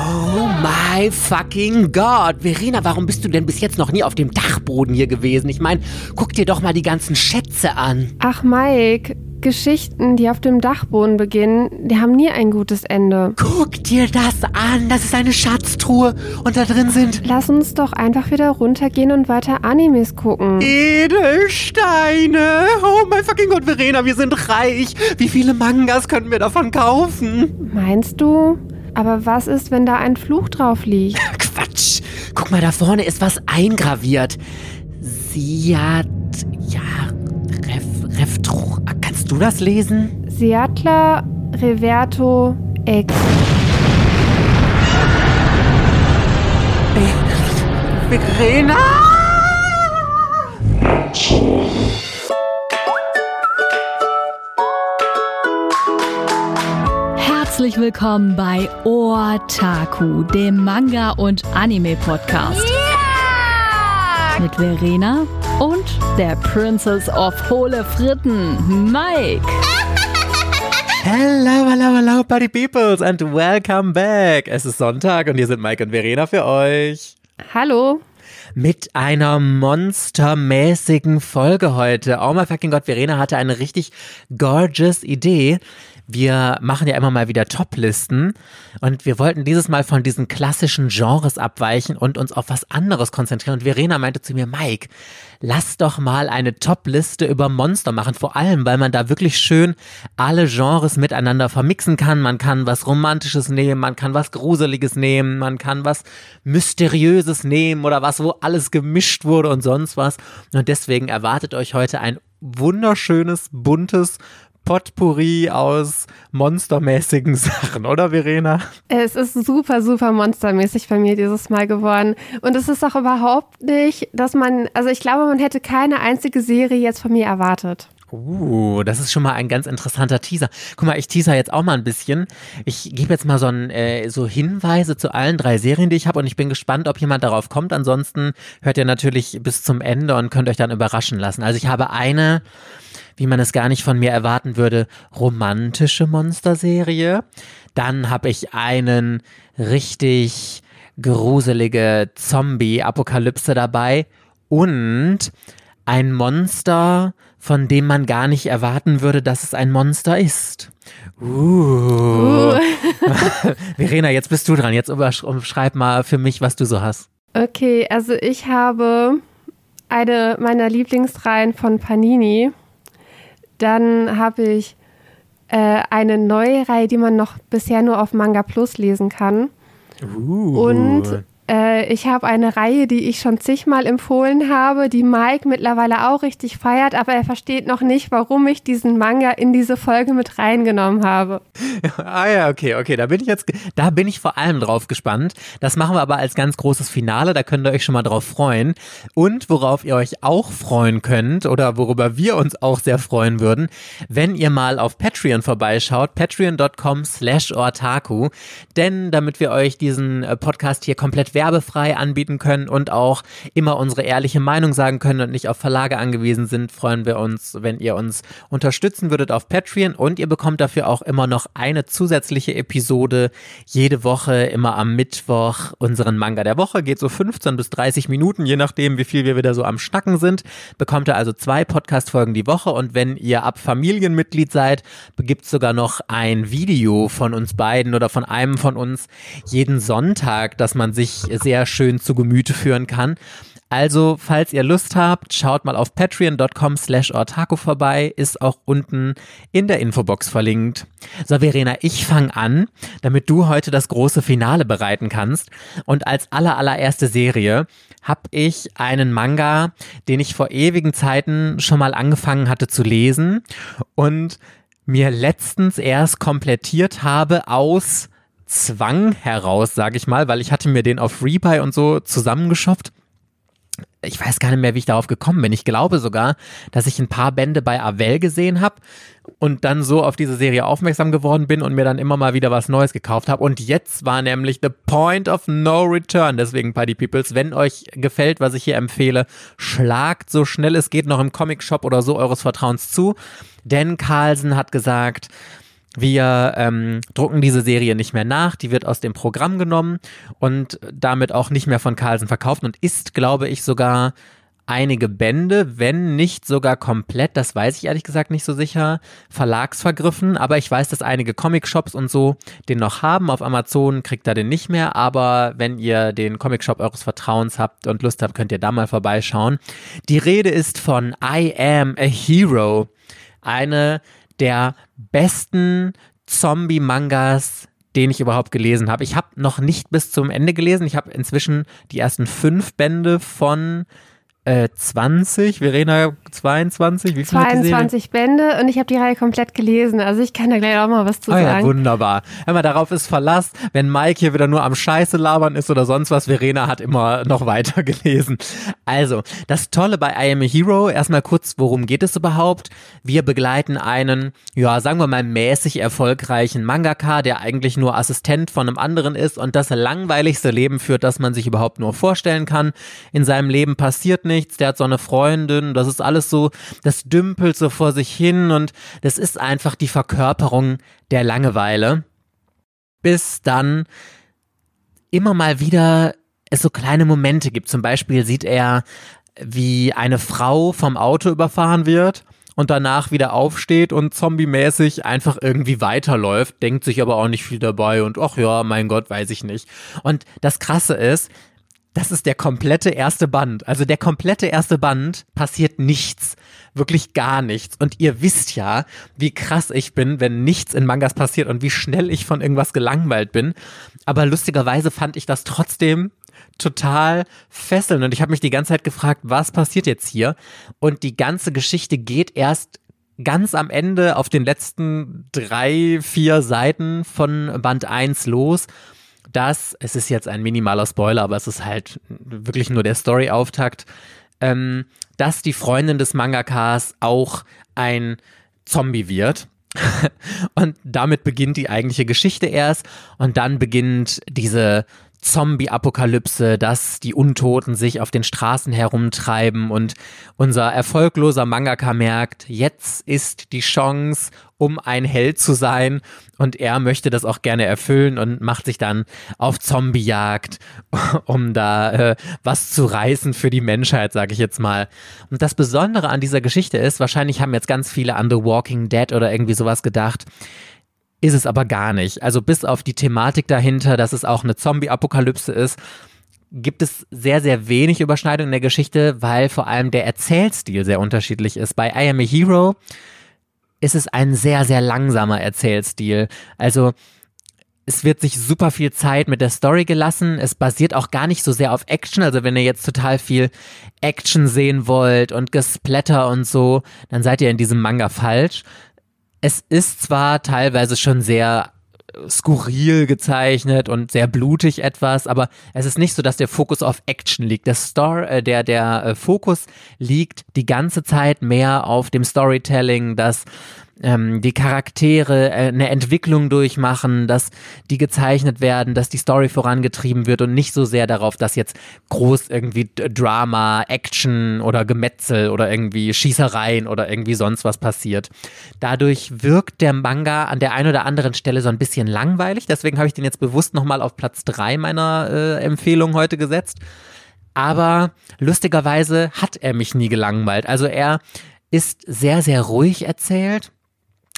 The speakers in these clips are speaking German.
Oh my fucking God. Verena, warum bist du denn bis jetzt noch nie auf dem Dachboden hier gewesen? Ich meine, guck dir doch mal die ganzen Schätze an. Ach, Mike, Geschichten, die auf dem Dachboden beginnen, die haben nie ein gutes Ende. Guck dir das an. Das ist eine Schatztruhe. Und da drin sind Lass uns doch einfach wieder runtergehen und weiter Animes gucken. Edelsteine. Oh my fucking Gott, Verena, wir sind reich. Wie viele Mangas können wir davon kaufen? Meinst du? Aber was ist, wenn da ein Fluch drauf liegt? Quatsch. Guck mal, da vorne ist was eingraviert. Siat. Ja. Ref. Reftruch. Kannst du das lesen? Seattle Reverto Ex. Verena! Willkommen bei Otaku, dem Manga- und Anime-Podcast. Mit Verena und der Princess of Hohle Fritten, Mike. Hello, hello, hello, Party Peoples and welcome back. Es ist Sonntag und hier sind Mike und Verena für euch. Hallo? Mit einer monstermäßigen Folge heute. Oh my fucking Gott, Verena hatte eine richtig gorgeous Idee. Wir machen ja immer mal wieder Top-Listen und wir wollten dieses Mal von diesen klassischen Genres abweichen und uns auf was anderes konzentrieren. Und Verena meinte zu mir, Mike, lass doch mal eine Top-Liste über Monster machen. Vor allem, weil man da wirklich schön alle Genres miteinander vermixen kann. Man kann was Romantisches nehmen, man kann was Gruseliges nehmen, man kann was Mysteriöses nehmen oder was, wo alles gemischt wurde und sonst was. Und deswegen erwartet euch heute ein wunderschönes, buntes Potpourri aus monstermäßigen Sachen, oder Verena? Es ist super, super monstermäßig bei mir dieses Mal geworden. Und es ist auch überhaupt nicht, dass man, also ich glaube, man hätte keine einzige Serie jetzt von mir erwartet. Uh, das ist schon mal ein ganz interessanter Teaser. Guck mal, ich teaser jetzt auch mal ein bisschen. Ich gebe jetzt mal so, ein, äh, so Hinweise zu allen drei Serien, die ich habe und ich bin gespannt, ob jemand darauf kommt. Ansonsten hört ihr natürlich bis zum Ende und könnt euch dann überraschen lassen. Also ich habe eine, wie man es gar nicht von mir erwarten würde, romantische Monsterserie. Dann habe ich einen richtig gruselige Zombie-Apokalypse dabei und ein Monster, von dem man gar nicht erwarten würde, dass es ein Monster ist. Uh. Verena, jetzt bist du dran. Jetzt schreib mal für mich, was du so hast. Okay, also ich habe eine meiner Lieblingsreihen von Panini. Dann habe ich äh, eine neue Reihe, die man noch bisher nur auf Manga Plus lesen kann. Uh. Und ich habe eine Reihe, die ich schon zigmal empfohlen habe, die Mike mittlerweile auch richtig feiert, aber er versteht noch nicht, warum ich diesen Manga in diese Folge mit reingenommen habe. ah ja, okay, okay, da bin ich jetzt, da bin ich vor allem drauf gespannt. Das machen wir aber als ganz großes Finale, da könnt ihr euch schon mal drauf freuen. Und worauf ihr euch auch freuen könnt oder worüber wir uns auch sehr freuen würden, wenn ihr mal auf Patreon vorbeischaut, patreon.com slash ortaku, denn damit wir euch diesen äh, Podcast hier komplett werbefrei anbieten können und auch immer unsere ehrliche Meinung sagen können und nicht auf Verlage angewiesen sind, freuen wir uns, wenn ihr uns unterstützen würdet auf Patreon und ihr bekommt dafür auch immer noch eine zusätzliche Episode jede Woche, immer am Mittwoch. Unseren Manga der Woche geht so 15 bis 30 Minuten, je nachdem, wie viel wir wieder so am Schnacken sind. Bekommt ihr also zwei Podcast-Folgen die Woche und wenn ihr ab Familienmitglied seid, gibt es sogar noch ein Video von uns beiden oder von einem von uns jeden Sonntag, dass man sich sehr schön zu Gemüte führen kann. Also, falls ihr Lust habt, schaut mal auf patreon.com slash ortaco vorbei, ist auch unten in der Infobox verlinkt. So, Verena, ich fange an, damit du heute das große Finale bereiten kannst. Und als aller, allererste Serie habe ich einen Manga, den ich vor ewigen Zeiten schon mal angefangen hatte zu lesen und mir letztens erst komplettiert habe aus Zwang heraus, sage ich mal, weil ich hatte mir den auf Rebuy und so zusammengeschopft. Ich weiß gar nicht mehr, wie ich darauf gekommen bin. Ich glaube sogar, dass ich ein paar Bände bei Avell gesehen habe und dann so auf diese Serie aufmerksam geworden bin und mir dann immer mal wieder was Neues gekauft habe. Und jetzt war nämlich the point of no return. Deswegen, Party Peoples, wenn euch gefällt, was ich hier empfehle, schlagt so schnell es geht noch im Comic Shop oder so eures Vertrauens zu. Denn Carlsen hat gesagt, wir ähm, drucken diese Serie nicht mehr nach, die wird aus dem Programm genommen und damit auch nicht mehr von Carlsen verkauft und ist, glaube ich, sogar einige Bände, wenn nicht sogar komplett, das weiß ich ehrlich gesagt nicht so sicher, verlagsvergriffen, aber ich weiß, dass einige Comic-Shops und so den noch haben. Auf Amazon kriegt ihr den nicht mehr, aber wenn ihr den Comic-Shop eures Vertrauens habt und Lust habt, könnt ihr da mal vorbeischauen. Die Rede ist von I Am a Hero, eine der besten Zombie-Mangas den ich überhaupt gelesen habe. Ich habe noch nicht bis zum Ende gelesen. Ich habe inzwischen die ersten fünf Bände von äh, 20, Verena 22, wie viel 22 Bände und ich habe die Reihe komplett gelesen, also ich kann da gleich auch mal was zu oh, sagen. Ja, wunderbar. Hör mal, darauf ist Verlass, wenn Mike hier wieder nur am Scheiße labern ist oder sonst was, Verena hat immer noch weiter gelesen. Also, das Tolle bei I Am a Hero, erstmal kurz, worum geht es überhaupt? Wir begleiten einen, ja, sagen wir mal mäßig erfolgreichen Mangaka, der eigentlich nur Assistent von einem anderen ist und das langweiligste Leben führt, das man sich überhaupt nur vorstellen kann. In seinem Leben passiert nichts nichts, der hat so eine Freundin, das ist alles so, das dümpelt so vor sich hin und das ist einfach die Verkörperung der Langeweile. Bis dann immer mal wieder es so kleine Momente gibt. Zum Beispiel sieht er, wie eine Frau vom Auto überfahren wird und danach wieder aufsteht und zombie-mäßig einfach irgendwie weiterläuft, denkt sich aber auch nicht viel dabei und ach ja, mein Gott, weiß ich nicht. Und das Krasse ist, das ist der komplette erste Band. Also der komplette erste Band passiert nichts. Wirklich gar nichts. Und ihr wisst ja, wie krass ich bin, wenn nichts in Mangas passiert und wie schnell ich von irgendwas gelangweilt bin. Aber lustigerweise fand ich das trotzdem total fesselnd. Und ich habe mich die ganze Zeit gefragt, was passiert jetzt hier? Und die ganze Geschichte geht erst ganz am Ende auf den letzten drei, vier Seiten von Band 1 los dass, es ist jetzt ein minimaler Spoiler, aber es ist halt wirklich nur der Story-Auftakt, ähm, dass die Freundin des Mangakas auch ein Zombie wird. und damit beginnt die eigentliche Geschichte erst und dann beginnt diese Zombie-Apokalypse, dass die Untoten sich auf den Straßen herumtreiben und unser erfolgloser Mangaka merkt, jetzt ist die Chance, um ein Held zu sein und er möchte das auch gerne erfüllen und macht sich dann auf Zombiejagd, um da äh, was zu reißen für die Menschheit, sage ich jetzt mal. Und das Besondere an dieser Geschichte ist, wahrscheinlich haben jetzt ganz viele an The Walking Dead oder irgendwie sowas gedacht, ist es aber gar nicht. Also bis auf die Thematik dahinter, dass es auch eine Zombie-Apokalypse ist, gibt es sehr, sehr wenig Überschneidung in der Geschichte, weil vor allem der Erzählstil sehr unterschiedlich ist. Bei I Am a Hero ist es ein sehr, sehr langsamer Erzählstil. Also es wird sich super viel Zeit mit der Story gelassen. Es basiert auch gar nicht so sehr auf Action. Also wenn ihr jetzt total viel Action sehen wollt und Gesplatter und so, dann seid ihr in diesem Manga falsch es ist zwar teilweise schon sehr skurril gezeichnet und sehr blutig etwas, aber es ist nicht so, dass der Fokus auf Action liegt. Der Star, äh, der der äh, Fokus liegt die ganze Zeit mehr auf dem Storytelling, dass ähm, die Charaktere äh, eine Entwicklung durchmachen, dass die gezeichnet werden, dass die Story vorangetrieben wird und nicht so sehr darauf, dass jetzt groß irgendwie Drama, Action oder Gemetzel oder irgendwie Schießereien oder irgendwie sonst was passiert. Dadurch wirkt der Manga an der einen oder anderen Stelle so ein bisschen langweilig, deswegen habe ich den jetzt bewusst nochmal auf Platz 3 meiner äh, Empfehlung heute gesetzt. Aber lustigerweise hat er mich nie gelangweilt. Also er ist sehr, sehr ruhig erzählt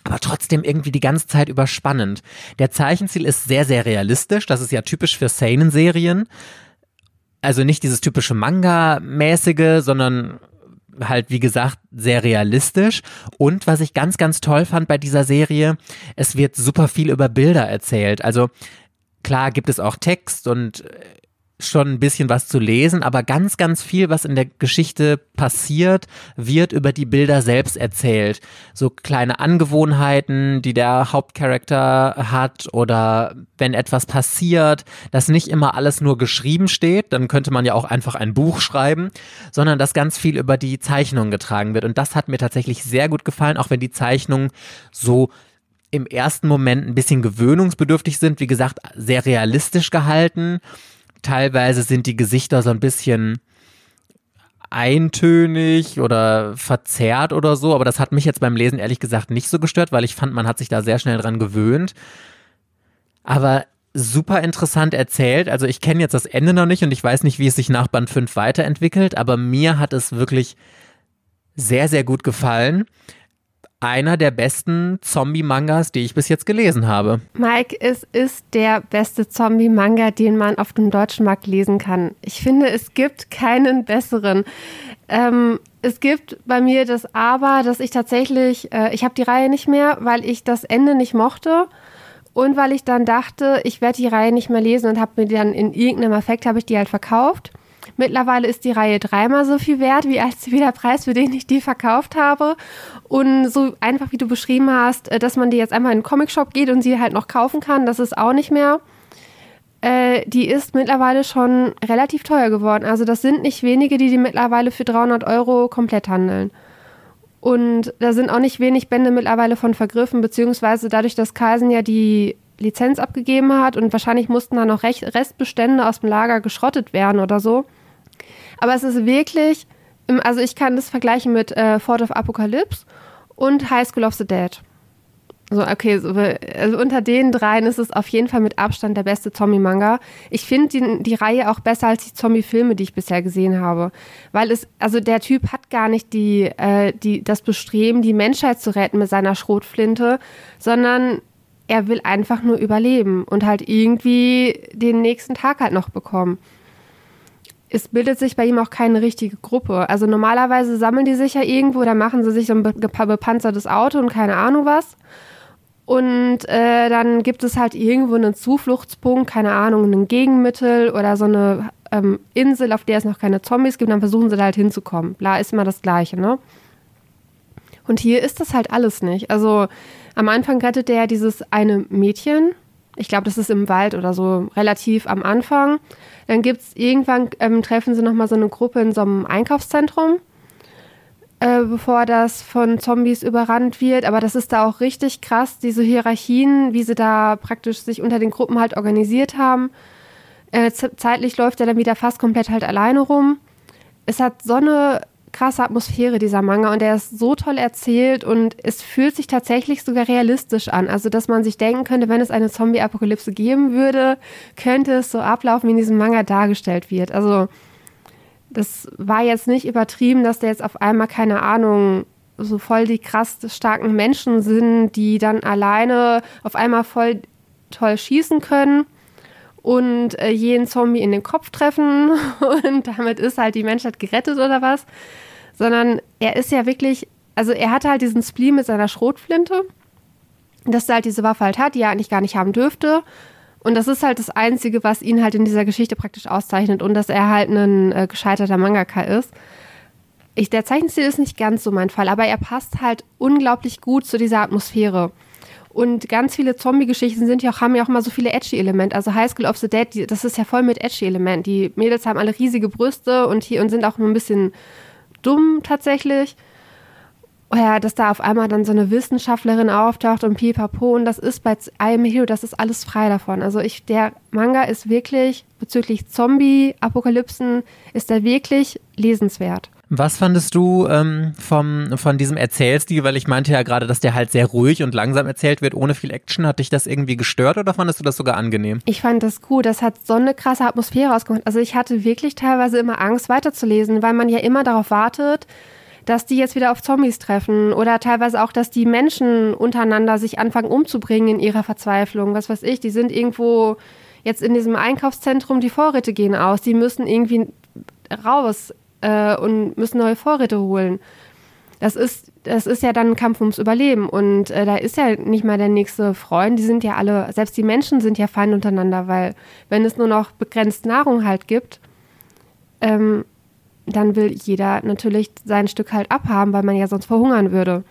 aber trotzdem irgendwie die ganze Zeit überspannend. Der Zeichenstil ist sehr, sehr realistisch. Das ist ja typisch für Seinen-Serien. Also nicht dieses typische Manga-mäßige, sondern halt, wie gesagt, sehr realistisch. Und was ich ganz, ganz toll fand bei dieser Serie, es wird super viel über Bilder erzählt. Also klar gibt es auch Text und schon ein bisschen was zu lesen, aber ganz, ganz viel, was in der Geschichte passiert, wird über die Bilder selbst erzählt. So kleine Angewohnheiten, die der Hauptcharakter hat oder wenn etwas passiert, dass nicht immer alles nur geschrieben steht, dann könnte man ja auch einfach ein Buch schreiben, sondern dass ganz viel über die Zeichnung getragen wird. Und das hat mir tatsächlich sehr gut gefallen, auch wenn die Zeichnungen so im ersten Moment ein bisschen gewöhnungsbedürftig sind. Wie gesagt, sehr realistisch gehalten Teilweise sind die Gesichter so ein bisschen eintönig oder verzerrt oder so, aber das hat mich jetzt beim Lesen ehrlich gesagt nicht so gestört, weil ich fand, man hat sich da sehr schnell dran gewöhnt. Aber super interessant erzählt. Also ich kenne jetzt das Ende noch nicht und ich weiß nicht, wie es sich nach Band 5 weiterentwickelt, aber mir hat es wirklich sehr, sehr gut gefallen einer der besten Zombie-Mangas, die ich bis jetzt gelesen habe. Mike, es ist der beste Zombie-Manga, den man auf dem deutschen Markt lesen kann. Ich finde, es gibt keinen besseren. Ähm, es gibt bei mir das Aber, dass ich tatsächlich, äh, ich habe die Reihe nicht mehr, weil ich das Ende nicht mochte. Und weil ich dann dachte, ich werde die Reihe nicht mehr lesen und habe mir dann in irgendeinem Effekt habe ich die halt verkauft. Mittlerweile ist die Reihe dreimal so viel wert, wie als der Preis, für den ich die verkauft habe. Und so einfach, wie du beschrieben hast, äh, dass man die jetzt einmal in den Comicshop geht und sie halt noch kaufen kann, das ist auch nicht mehr. Äh, die ist mittlerweile schon relativ teuer geworden. Also das sind nicht wenige, die die mittlerweile für 300 Euro komplett handeln. Und da sind auch nicht wenig Bände mittlerweile von vergriffen, beziehungsweise dadurch, dass Carlsen ja die Lizenz abgegeben hat und wahrscheinlich mussten da noch Restbestände aus dem Lager geschrottet werden oder so. Aber es ist wirklich, also ich kann das vergleichen mit äh, Fort of Apocalypse und High School of the Dead. So, okay, so, also unter den dreien ist es auf jeden Fall mit Abstand der beste Zombie-Manga. Ich finde die, die Reihe auch besser als die Zombie-Filme, die ich bisher gesehen habe. Weil es, also der Typ hat gar nicht die, äh, die, das Bestreben, die Menschheit zu retten mit seiner Schrotflinte, sondern er will einfach nur überleben und halt irgendwie den nächsten Tag halt noch bekommen. Es bildet sich bei ihm auch keine richtige Gruppe. Also normalerweise sammeln die sich ja irgendwo, da machen sie sich so ein bepanzertes Auto und keine Ahnung was. Und äh, dann gibt es halt irgendwo einen Zufluchtspunkt, keine Ahnung, ein Gegenmittel oder so eine ähm, Insel, auf der es noch keine Zombies gibt. Dann versuchen sie da halt hinzukommen. Bla, ist immer das Gleiche, ne? Und hier ist das halt alles nicht. Also am Anfang rettet der dieses eine Mädchen. Ich glaube, das ist im Wald oder so relativ am Anfang. Dann gibt es irgendwann, ähm, treffen sie nochmal so eine Gruppe in so einem Einkaufszentrum, äh, bevor das von Zombies überrannt wird. Aber das ist da auch richtig krass, diese Hierarchien, wie sie da praktisch sich unter den Gruppen halt organisiert haben. Äh, zeitlich läuft er dann wieder fast komplett halt alleine rum. Es hat so eine krasse Atmosphäre, dieser Manga. Und der ist so toll erzählt und es fühlt sich tatsächlich sogar realistisch an. Also, dass man sich denken könnte, wenn es eine Zombie-Apokalypse geben würde, könnte es so ablaufen, wie in diesem Manga dargestellt wird. Also, das war jetzt nicht übertrieben, dass der jetzt auf einmal, keine Ahnung, so voll die krass starken Menschen sind, die dann alleine auf einmal voll toll schießen können und äh, jeden Zombie in den Kopf treffen und damit ist halt die Menschheit gerettet oder was, sondern er ist ja wirklich, also er hatte halt diesen Spleen mit seiner Schrotflinte, dass er halt diese Waffe halt hat, die er eigentlich gar nicht haben dürfte. Und das ist halt das Einzige, was ihn halt in dieser Geschichte praktisch auszeichnet und dass er halt ein äh, gescheiterter Mangaka ist. Ich, der Zeichenstil ist nicht ganz so mein Fall, aber er passt halt unglaublich gut zu dieser Atmosphäre. Und ganz viele Zombie-Geschichten sind ja auch, haben ja auch immer so viele Edgy-Elemente. Also High School of the Dead, die, das ist ja voll mit Edgy-Elementen. Die Mädels haben alle riesige Brüste und, hier, und sind auch ein bisschen dumm tatsächlich. Oh ja, dass da auf einmal dann so eine Wissenschaftlerin auftaucht und pipapo. Und das ist bei I Am Hero, das ist alles frei davon. Also ich, der Manga ist wirklich, bezüglich Zombie-Apokalypsen, ist er wirklich lesenswert. Was fandest du ähm, vom, von diesem Erzählstil? Weil ich meinte ja gerade, dass der halt sehr ruhig und langsam erzählt wird, ohne viel Action. Hat dich das irgendwie gestört oder fandest du das sogar angenehm? Ich fand das gut. Das hat so eine krasse Atmosphäre ausgemacht. Also ich hatte wirklich teilweise immer Angst, weiterzulesen, weil man ja immer darauf wartet, dass die jetzt wieder auf Zombies treffen oder teilweise auch, dass die Menschen untereinander sich anfangen umzubringen in ihrer Verzweiflung. Was weiß ich, die sind irgendwo jetzt in diesem Einkaufszentrum, die Vorräte gehen aus, die müssen irgendwie raus äh, und müssen neue Vorräte holen. Das ist, das ist ja dann ein Kampf ums Überleben. Und äh, da ist ja nicht mal der nächste Freund. Die sind ja alle, selbst die Menschen sind ja fein untereinander, weil wenn es nur noch begrenzt Nahrung halt gibt, ähm, dann will jeder natürlich sein Stück halt abhaben, weil man ja sonst verhungern würde.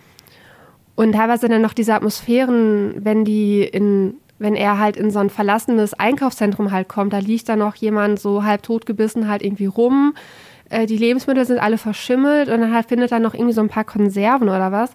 Und teilweise dann noch diese Atmosphären, wenn die in, wenn er halt in so ein verlassenes Einkaufszentrum halt kommt, da liegt da noch jemand so halb totgebissen halt irgendwie rum äh, die Lebensmittel sind alle verschimmelt und dann halt findet er noch irgendwie so ein paar Konserven oder was.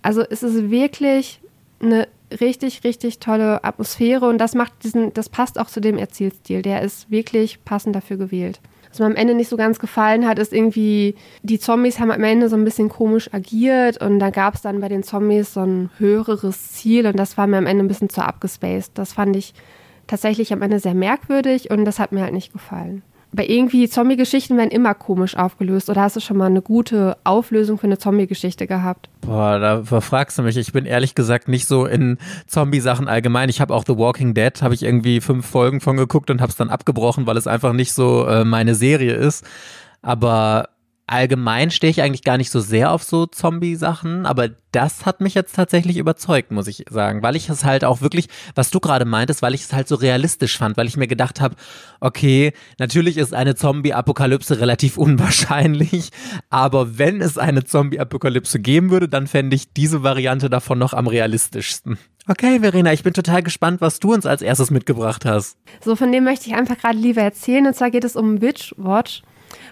Also es ist wirklich eine richtig, richtig tolle Atmosphäre und das macht diesen, das passt auch zu dem Erzählstil. Der ist wirklich passend dafür gewählt. was mir am Ende nicht so ganz gefallen hat, ist irgendwie, die Zombies haben am Ende so ein bisschen komisch agiert und da gab es dann bei den Zombies so ein höheres Ziel und das war mir am Ende ein bisschen zu abgespaced. Das fand ich tatsächlich am Ende sehr merkwürdig und das hat mir halt nicht gefallen. Bei irgendwie Zombie-Geschichten werden immer komisch aufgelöst. Oder hast du schon mal eine gute Auflösung für eine Zombie-Geschichte gehabt? Boah, da verfragst du mich. Ich bin ehrlich gesagt nicht so in Zombie-Sachen allgemein. Ich habe auch The Walking Dead, habe ich irgendwie fünf Folgen von geguckt und habe es dann abgebrochen, weil es einfach nicht so äh, meine Serie ist. Aber allgemein stehe ich eigentlich gar nicht so sehr auf so Zombie-Sachen, aber das hat mich jetzt tatsächlich überzeugt, muss ich sagen, weil ich es halt auch wirklich, was du gerade meintest, weil ich es halt so realistisch fand, weil ich mir gedacht habe, okay, natürlich ist eine Zombie-Apokalypse relativ unwahrscheinlich, aber wenn es eine Zombie-Apokalypse geben würde, dann fände ich diese Variante davon noch am realistischsten. Okay, Verena, ich bin total gespannt, was du uns als erstes mitgebracht hast. So, von dem möchte ich einfach gerade lieber erzählen. Und zwar geht es um Witch Watch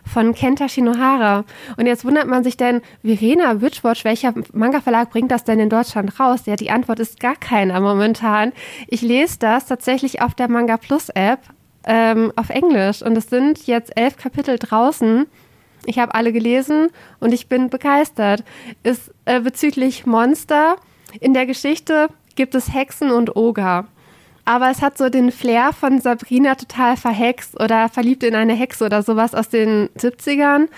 von Kenta Shinohara. Und jetzt wundert man sich denn, Verena Witchwatch, welcher Manga-Verlag bringt das denn in Deutschland raus? Ja, die Antwort ist gar keiner momentan. Ich lese das tatsächlich auf der Manga Plus App ähm, auf Englisch und es sind jetzt elf Kapitel draußen. Ich habe alle gelesen und ich bin begeistert. Ist äh, bezüglich Monster in der Geschichte gibt es Hexen und Oger aber es hat so den Flair von Sabrina total verhext oder verliebt in eine Hexe oder sowas aus den 70ern.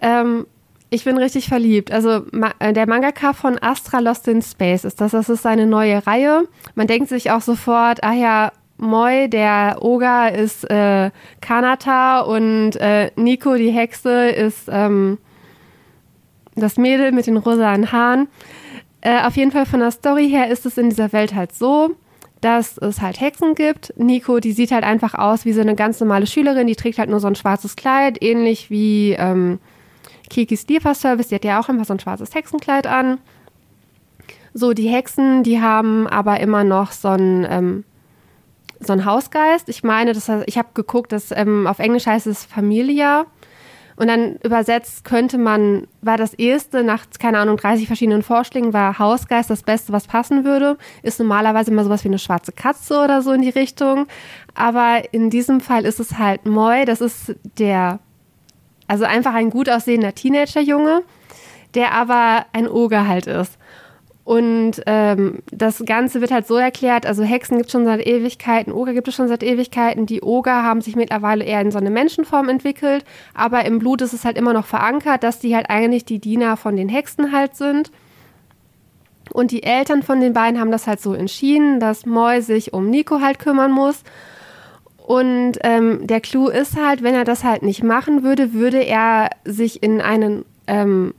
Ähm, ich bin richtig verliebt. Also äh, der Mangaka von Astra Lost in Space ist das. Das ist seine neue Reihe. Man denkt sich auch sofort, ah ja, Moi, der Oga, ist äh, Kanata und äh, Nico, die Hexe, ist ähm, das Mädel mit den rosanen Haaren. Äh, auf jeden Fall von der Story her ist es in dieser Welt halt so, dass es halt Hexen gibt. Nico, die sieht halt einfach aus wie so eine ganz normale Schülerin, die trägt halt nur so ein schwarzes Kleid, ähnlich wie ähm, Kikis Lieferservice, die hat ja auch immer so ein schwarzes Hexenkleid an. So, die Hexen, die haben aber immer noch so ein, ähm, so ein Hausgeist. Ich meine, das ich habe geguckt, dass ähm, auf Englisch heißt es Familia. Und dann übersetzt könnte man, war das erste nach, keine Ahnung, 30 verschiedenen Vorschlägen, war Hausgeist das Beste, was passen würde. Ist normalerweise immer sowas wie eine schwarze Katze oder so in die Richtung. Aber in diesem Fall ist es halt Moi, das ist der, also einfach ein gut aussehender Teenagerjunge, der aber ein Oger halt ist. Und ähm, das Ganze wird halt so erklärt, also Hexen gibt es schon seit Ewigkeiten, Oger gibt es schon seit Ewigkeiten. Die Oger haben sich mittlerweile eher in so eine Menschenform entwickelt, aber im Blut ist es halt immer noch verankert, dass die halt eigentlich die Diener von den Hexen halt sind. Und die Eltern von den beiden haben das halt so entschieden, dass Moy sich um Nico halt kümmern muss. Und ähm, der Clou ist halt, wenn er das halt nicht machen würde, würde er sich in einen ähm,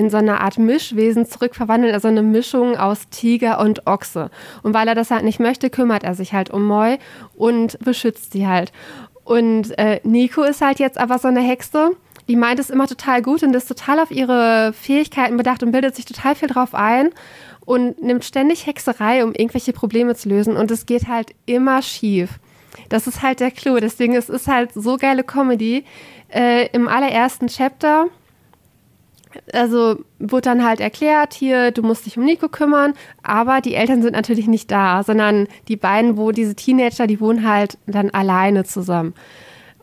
in so eine Art Mischwesen zurückverwandelt, also eine Mischung aus Tiger und Ochse. Und weil er das halt nicht möchte, kümmert er sich halt um Moi und beschützt sie halt. Und äh, Nico ist halt jetzt aber so eine Hexe, die meint es immer total gut und ist total auf ihre Fähigkeiten bedacht und bildet sich total viel drauf ein und nimmt ständig Hexerei, um irgendwelche Probleme zu lösen. Und es geht halt immer schief. Das ist halt der Clou. Deswegen es ist halt so geile Comedy. Äh, Im allerersten Chapter also wurde dann halt erklärt, hier, du musst dich um Nico kümmern, aber die Eltern sind natürlich nicht da, sondern die beiden, wo diese Teenager, die wohnen halt dann alleine zusammen.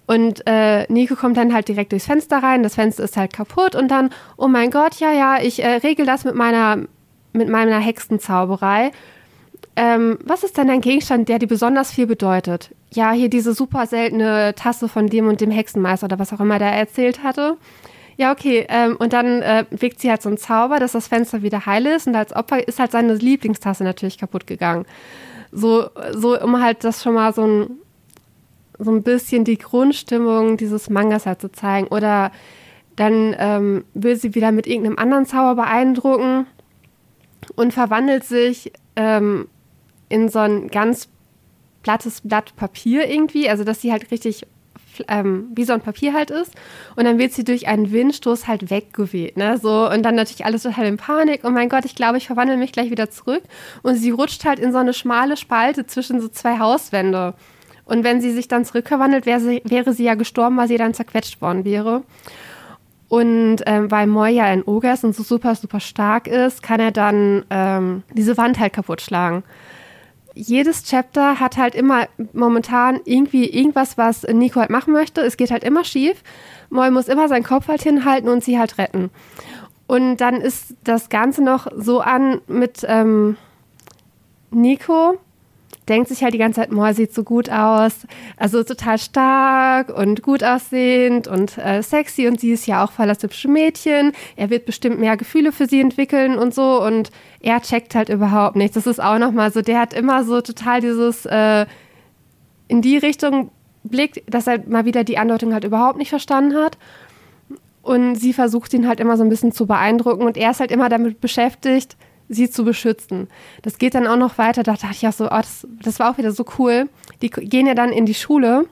Und äh, Nico kommt dann halt direkt durchs Fenster rein, das Fenster ist halt kaputt und dann, oh mein Gott, ja, ja, ich äh, regel das mit meiner, mit meiner Hexenzauberei. Ähm, was ist denn ein Gegenstand, der dir besonders viel bedeutet? Ja, hier diese super seltene Tasse von dem und dem Hexenmeister oder was auch immer der erzählt hatte. Ja, okay. Ähm, und dann äh, wirkt sie halt so einen Zauber, dass das Fenster wieder heil ist. Und als Opfer ist halt seine Lieblingstasse natürlich kaputt gegangen. So, so um halt das schon mal so ein, so ein bisschen die Grundstimmung dieses Mangas halt zu zeigen. Oder dann ähm, will sie wieder mit irgendeinem anderen Zauber beeindrucken und verwandelt sich ähm, in so ein ganz plattes Blatt Papier irgendwie. Also, dass sie halt richtig ähm, wie so ein Papier halt ist. Und dann wird sie durch einen Windstoß halt weggeweht. Ne? So, und dann natürlich alles total in Panik. Oh mein Gott, ich glaube, ich verwandle mich gleich wieder zurück. Und sie rutscht halt in so eine schmale Spalte zwischen so zwei Hauswände. Und wenn sie sich dann zurückverwandelt, wäre sie, wäre sie ja gestorben, weil sie dann zerquetscht worden wäre. Und ähm, weil Moya ein Oger ist und so super, super stark ist, kann er dann ähm, diese Wand halt kaputt schlagen. Jedes Chapter hat halt immer momentan irgendwie irgendwas, was Nico halt machen möchte. Es geht halt immer schief. Moll muss immer seinen Kopf halt hinhalten und sie halt retten. Und dann ist das Ganze noch so an mit ähm, Nico, denkt sich halt die ganze Zeit, Moll sieht so gut aus, also total stark und gut aussehend und äh, sexy und sie ist ja auch voll das hübsche Mädchen. Er wird bestimmt mehr Gefühle für sie entwickeln und so und er checkt halt überhaupt nichts. Das ist auch nochmal so, der hat immer so total dieses äh, in die Richtung blickt, dass er mal wieder die Andeutung halt überhaupt nicht verstanden hat. Und sie versucht ihn halt immer so ein bisschen zu beeindrucken und er ist halt immer damit beschäftigt, sie zu beschützen. Das geht dann auch noch weiter. Da dachte ich auch so, oh, das, das war auch wieder so cool. Die gehen ja dann in die Schule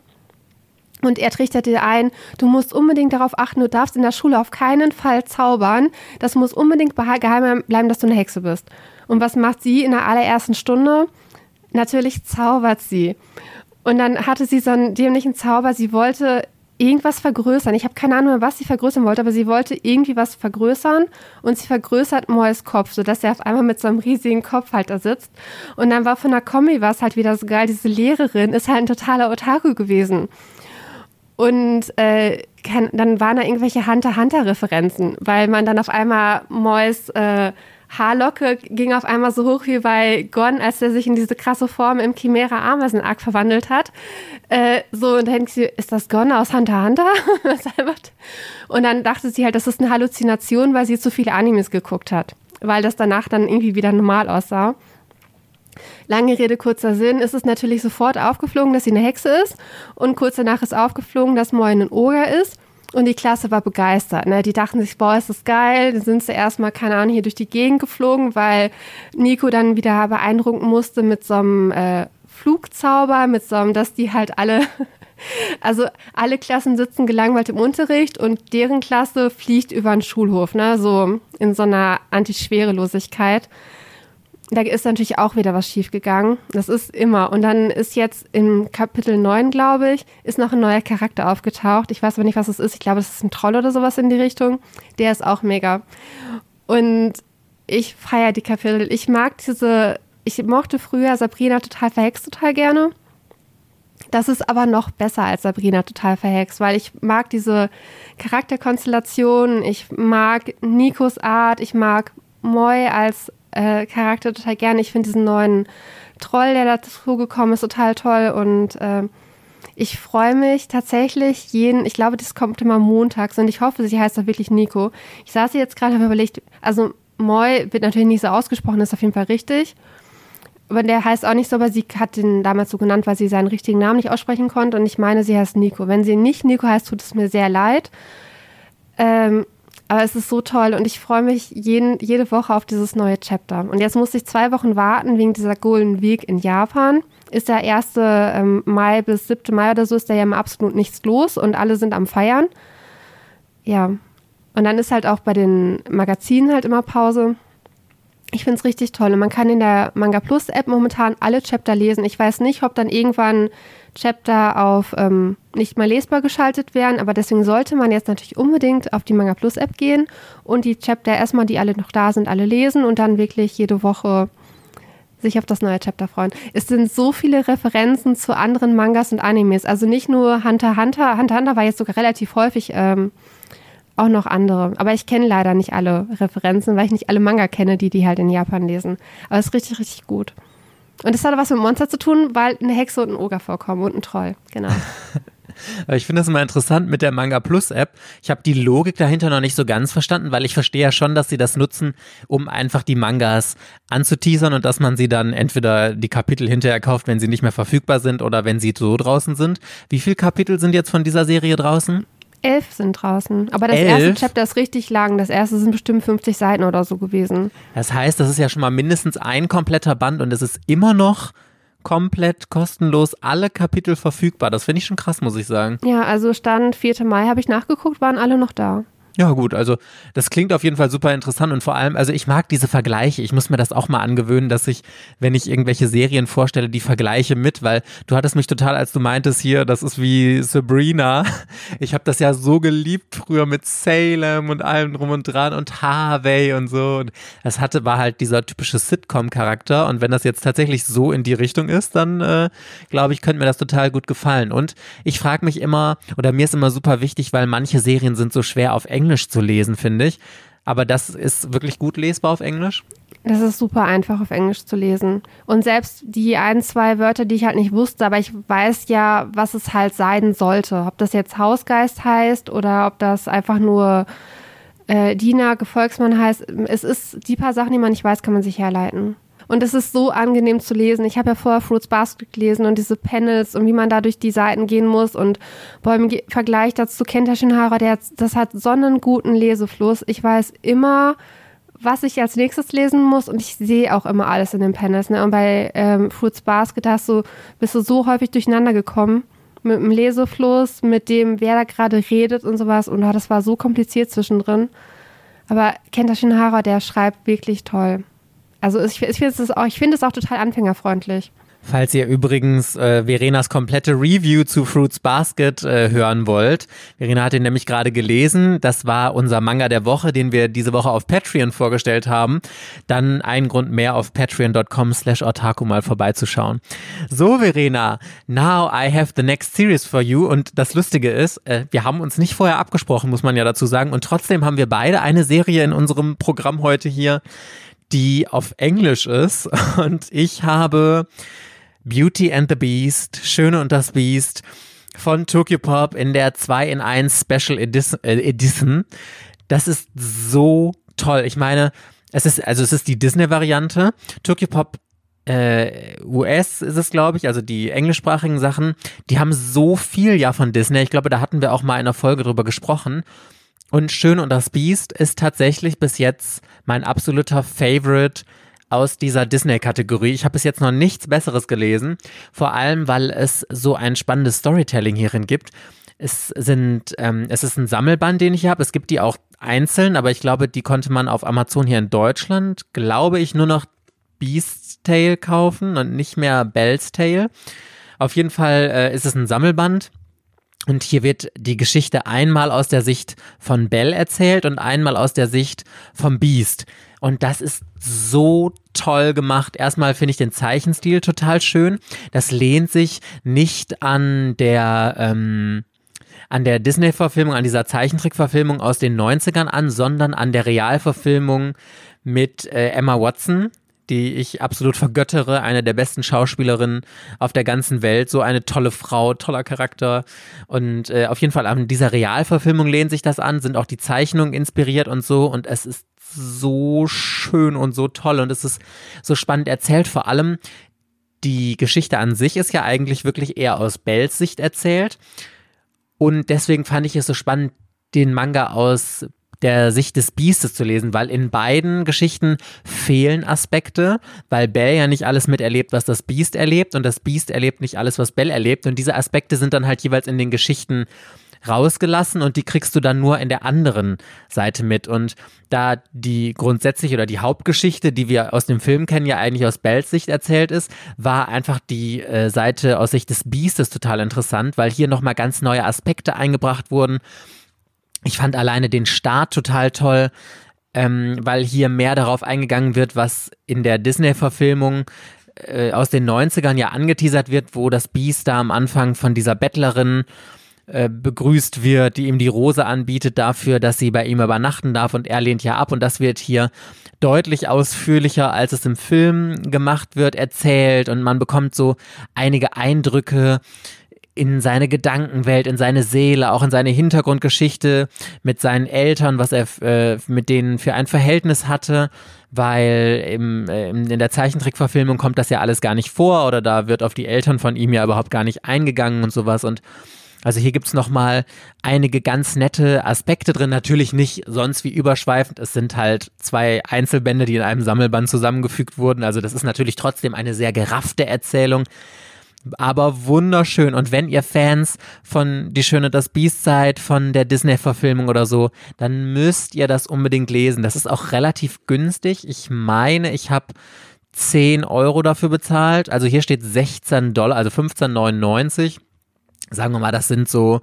und er trichtert dir ein, du musst unbedingt darauf achten, du darfst in der Schule auf keinen Fall zaubern. Das muss unbedingt geheim bleiben, dass du eine Hexe bist. Und was macht sie in der allerersten Stunde? Natürlich zaubert sie. Und dann hatte sie so einen dämlichen Zauber. Sie wollte irgendwas vergrößern. Ich habe keine Ahnung, was sie vergrößern wollte, aber sie wollte irgendwie was vergrößern und sie vergrößert Mois Kopf, sodass er auf einmal mit so einem riesigen Kopf halt da sitzt. Und dann war von der Kombi war es halt wieder so geil, diese Lehrerin ist halt ein totaler Otaku gewesen. Und äh, dann waren da irgendwelche Hunter-Hunter-Referenzen, weil man dann auf einmal Mois äh, Haarlocke ging auf einmal so hoch wie bei Gon, als er sich in diese krasse Form im Chimera Ameisen-Arc verwandelt hat. Äh, so, und dann denkt sie, ist das Gon aus Hunter Hunter? und dann dachte sie halt, das ist eine Halluzination, weil sie zu viele Animes geguckt hat. Weil das danach dann irgendwie wieder normal aussah. Lange Rede, kurzer Sinn, ist es natürlich sofort aufgeflogen, dass sie eine Hexe ist. Und kurz danach ist aufgeflogen, dass Moin ein Oger ist. Und die Klasse war begeistert. Ne? Die dachten sich, boah, ist das geil. Dann sind sie erstmal, keine Ahnung, hier durch die Gegend geflogen, weil Nico dann wieder beeindrucken musste mit so einem äh, Flugzauber, mit so einem, dass die halt alle, also alle Klassen sitzen gelangweilt im Unterricht und deren Klasse fliegt über den Schulhof, ne? so in so einer Antischwerelosigkeit da ist natürlich auch wieder was schiefgegangen. Das ist immer. Und dann ist jetzt im Kapitel 9, glaube ich, ist noch ein neuer Charakter aufgetaucht. Ich weiß aber nicht, was es ist. Ich glaube, das ist ein Troll oder sowas in die Richtung. Der ist auch mega. Und ich feiere die Kapitel. Ich mag diese, ich mochte früher Sabrina total verhext total gerne. Das ist aber noch besser als Sabrina total verhext, weil ich mag diese Charakterkonstellation, ich mag Nikos Art, ich mag Moi als äh, Charakter total gerne. Ich finde diesen neuen Troll, der dazu gekommen ist, total toll und äh, ich freue mich tatsächlich jeden, ich glaube, das kommt immer montags und ich hoffe, sie heißt doch wirklich Nico. Ich saß hier jetzt gerade und habe überlegt, also Moi wird natürlich nicht so ausgesprochen, ist auf jeden Fall richtig. Aber der heißt auch nicht so, aber sie hat den damals so genannt, weil sie seinen richtigen Namen nicht aussprechen konnte. Und ich meine, sie heißt Nico. Wenn sie nicht Nico heißt, tut es mir sehr leid. Ähm, aber es ist so toll und ich freue mich jeden, jede Woche auf dieses neue Chapter. Und jetzt musste ich zwei Wochen warten wegen dieser Golden Week in Japan. Ist der 1. Ähm, Mai bis 7. Mai oder so, ist da ja immer absolut nichts los und alle sind am Feiern. Ja. Und dann ist halt auch bei den Magazinen halt immer Pause. Ich finde es richtig toll. Und man kann in der Manga Plus App momentan alle Chapter lesen. Ich weiß nicht, ob dann irgendwann Chapter auf ähm, nicht mehr lesbar geschaltet werden, aber deswegen sollte man jetzt natürlich unbedingt auf die Manga Plus App gehen und die Chapter erstmal, die alle noch da sind, alle lesen und dann wirklich jede Woche sich auf das neue Chapter freuen. Es sind so viele Referenzen zu anderen Mangas und Animes. Also nicht nur Hunter Hunter. Hunter Hunter war jetzt sogar relativ häufig ähm, auch noch andere. Aber ich kenne leider nicht alle Referenzen, weil ich nicht alle Manga kenne, die die halt in Japan lesen. Aber es ist richtig, richtig gut. Und das hat was mit Monster zu tun, weil eine Hexe und ein Oger vorkommen und ein Troll. Genau. Ich finde das immer interessant mit der Manga Plus App. Ich habe die Logik dahinter noch nicht so ganz verstanden, weil ich verstehe ja schon, dass sie das nutzen, um einfach die Mangas anzuteasern und dass man sie dann entweder die Kapitel hinterher kauft, wenn sie nicht mehr verfügbar sind oder wenn sie so draußen sind. Wie viele Kapitel sind jetzt von dieser Serie draußen? Elf sind draußen. Aber das Elf? erste Chapter ist richtig lang. Das erste sind bestimmt 50 Seiten oder so gewesen. Das heißt, das ist ja schon mal mindestens ein kompletter Band und es ist immer noch komplett kostenlos alle Kapitel verfügbar. Das finde ich schon krass, muss ich sagen. Ja, also Stand 4. Mai habe ich nachgeguckt, waren alle noch da. Ja, gut, also das klingt auf jeden Fall super interessant und vor allem, also ich mag diese Vergleiche. Ich muss mir das auch mal angewöhnen, dass ich, wenn ich irgendwelche Serien vorstelle, die Vergleiche mit, weil du hattest mich total, als du meintest hier, das ist wie Sabrina. Ich habe das ja so geliebt früher mit Salem und allem drum und dran und Harvey und so. Und das hatte, war halt dieser typische Sitcom-Charakter und wenn das jetzt tatsächlich so in die Richtung ist, dann äh, glaube ich, könnte mir das total gut gefallen. Und ich frage mich immer, oder mir ist immer super wichtig, weil manche Serien sind so schwer auf Englisch Englisch zu lesen, finde ich. Aber das ist wirklich gut lesbar auf Englisch? Das ist super einfach auf Englisch zu lesen. Und selbst die ein, zwei Wörter, die ich halt nicht wusste, aber ich weiß ja, was es halt sein sollte. Ob das jetzt Hausgeist heißt oder ob das einfach nur äh, Diener, Gefolgsmann heißt. Es ist die paar Sachen, die man nicht weiß, kann man sich herleiten. Und es ist so angenehm zu lesen. Ich habe ja vorher Fruits Basket gelesen und diese Panels und wie man da durch die Seiten gehen muss. Und beim Vergleich dazu Kenta Shinhara, der, das hat so einen guten Lesefluss. Ich weiß immer, was ich als nächstes lesen muss und ich sehe auch immer alles in den Panels. Ne? Und bei ähm, Fruits Basket hast du, bist du so häufig durcheinander gekommen mit dem Lesefluss, mit dem, wer da gerade redet und sowas. Und das war so kompliziert zwischendrin. Aber Kenta Shinhara, der schreibt wirklich toll. Also ich, ich finde es auch, find auch total anfängerfreundlich. Falls ihr übrigens äh, Verenas komplette Review zu Fruits Basket äh, hören wollt, Verena hat ihn nämlich gerade gelesen. Das war unser Manga der Woche, den wir diese Woche auf Patreon vorgestellt haben. Dann ein Grund mehr auf patreon.com slash otaku mal vorbeizuschauen. So, Verena, now I have the next series for you. Und das Lustige ist, äh, wir haben uns nicht vorher abgesprochen, muss man ja dazu sagen. Und trotzdem haben wir beide eine Serie in unserem Programm heute hier, die auf Englisch ist. Und ich habe Beauty and the Beast, Schöne und das Beast von Tokyo Pop in der 2 in 1 Special äh, Edition. Das ist so toll. Ich meine, es ist, also es ist die Disney-Variante. Tokyo Pop äh, US ist es, glaube ich, also die englischsprachigen Sachen, die haben so viel ja von Disney. Ich glaube, da hatten wir auch mal in einer Folge drüber gesprochen. Und Schön und das Biest ist tatsächlich bis jetzt mein absoluter Favorite aus dieser Disney-Kategorie. Ich habe bis jetzt noch nichts Besseres gelesen, vor allem weil es so ein spannendes Storytelling hierin gibt. Es sind, ähm, es ist ein Sammelband, den ich hier habe. Es gibt die auch einzeln, aber ich glaube, die konnte man auf Amazon hier in Deutschland, glaube ich, nur noch Beast's Tale kaufen und nicht mehr Bell's Tale. Auf jeden Fall äh, ist es ein Sammelband und hier wird die Geschichte einmal aus der Sicht von Belle erzählt und einmal aus der Sicht vom Beast. Und das ist so toll gemacht. Erstmal finde ich den Zeichenstil total schön. Das lehnt sich nicht an der, ähm, an der Disney-Verfilmung, an dieser Zeichentrick-Verfilmung aus den 90ern an, sondern an der Realverfilmung mit äh, Emma Watson, die ich absolut vergöttere, eine der besten Schauspielerinnen auf der ganzen Welt, so eine tolle Frau, toller Charakter. Und äh, auf jeden Fall an dieser Realverfilmung lehnt sich das an, sind auch die Zeichnungen inspiriert und so. Und es ist so schön und so toll und es ist so spannend erzählt, vor allem die Geschichte an sich ist ja eigentlich wirklich eher aus Bells Sicht erzählt. Und deswegen fand ich es so spannend, den Manga aus der Sicht des Biestes zu lesen, weil in beiden Geschichten fehlen Aspekte, weil Belle ja nicht alles miterlebt, was das Biest erlebt und das Biest erlebt nicht alles, was Belle erlebt und diese Aspekte sind dann halt jeweils in den Geschichten rausgelassen und die kriegst du dann nur in der anderen Seite mit. Und da die grundsätzliche oder die Hauptgeschichte, die wir aus dem Film kennen, ja eigentlich aus Bells Sicht erzählt ist, war einfach die äh, Seite aus Sicht des Biestes total interessant, weil hier nochmal ganz neue Aspekte eingebracht wurden ich fand alleine den Start total toll, ähm, weil hier mehr darauf eingegangen wird, was in der Disney-Verfilmung äh, aus den 90ern ja angeteasert wird, wo das Beast da am Anfang von dieser Bettlerin äh, begrüßt wird, die ihm die Rose anbietet dafür, dass sie bei ihm übernachten darf und er lehnt ja ab. Und das wird hier deutlich ausführlicher, als es im Film gemacht wird, erzählt. Und man bekommt so einige Eindrücke in seine Gedankenwelt, in seine Seele, auch in seine Hintergrundgeschichte mit seinen Eltern, was er äh, mit denen für ein Verhältnis hatte, weil im, äh, in der Zeichentrickverfilmung kommt das ja alles gar nicht vor oder da wird auf die Eltern von ihm ja überhaupt gar nicht eingegangen und sowas und also hier gibt es nochmal einige ganz nette Aspekte drin. Natürlich nicht sonst wie überschweifend. Es sind halt zwei Einzelbände, die in einem Sammelband zusammengefügt wurden. Also das ist natürlich trotzdem eine sehr geraffte Erzählung aber wunderschön. Und wenn ihr Fans von Die Schöne das Biest seid, von der Disney-Verfilmung oder so, dann müsst ihr das unbedingt lesen. Das ist auch relativ günstig. Ich meine, ich habe 10 Euro dafür bezahlt. Also hier steht 16 Dollar, also 15,99. Sagen wir mal, das sind so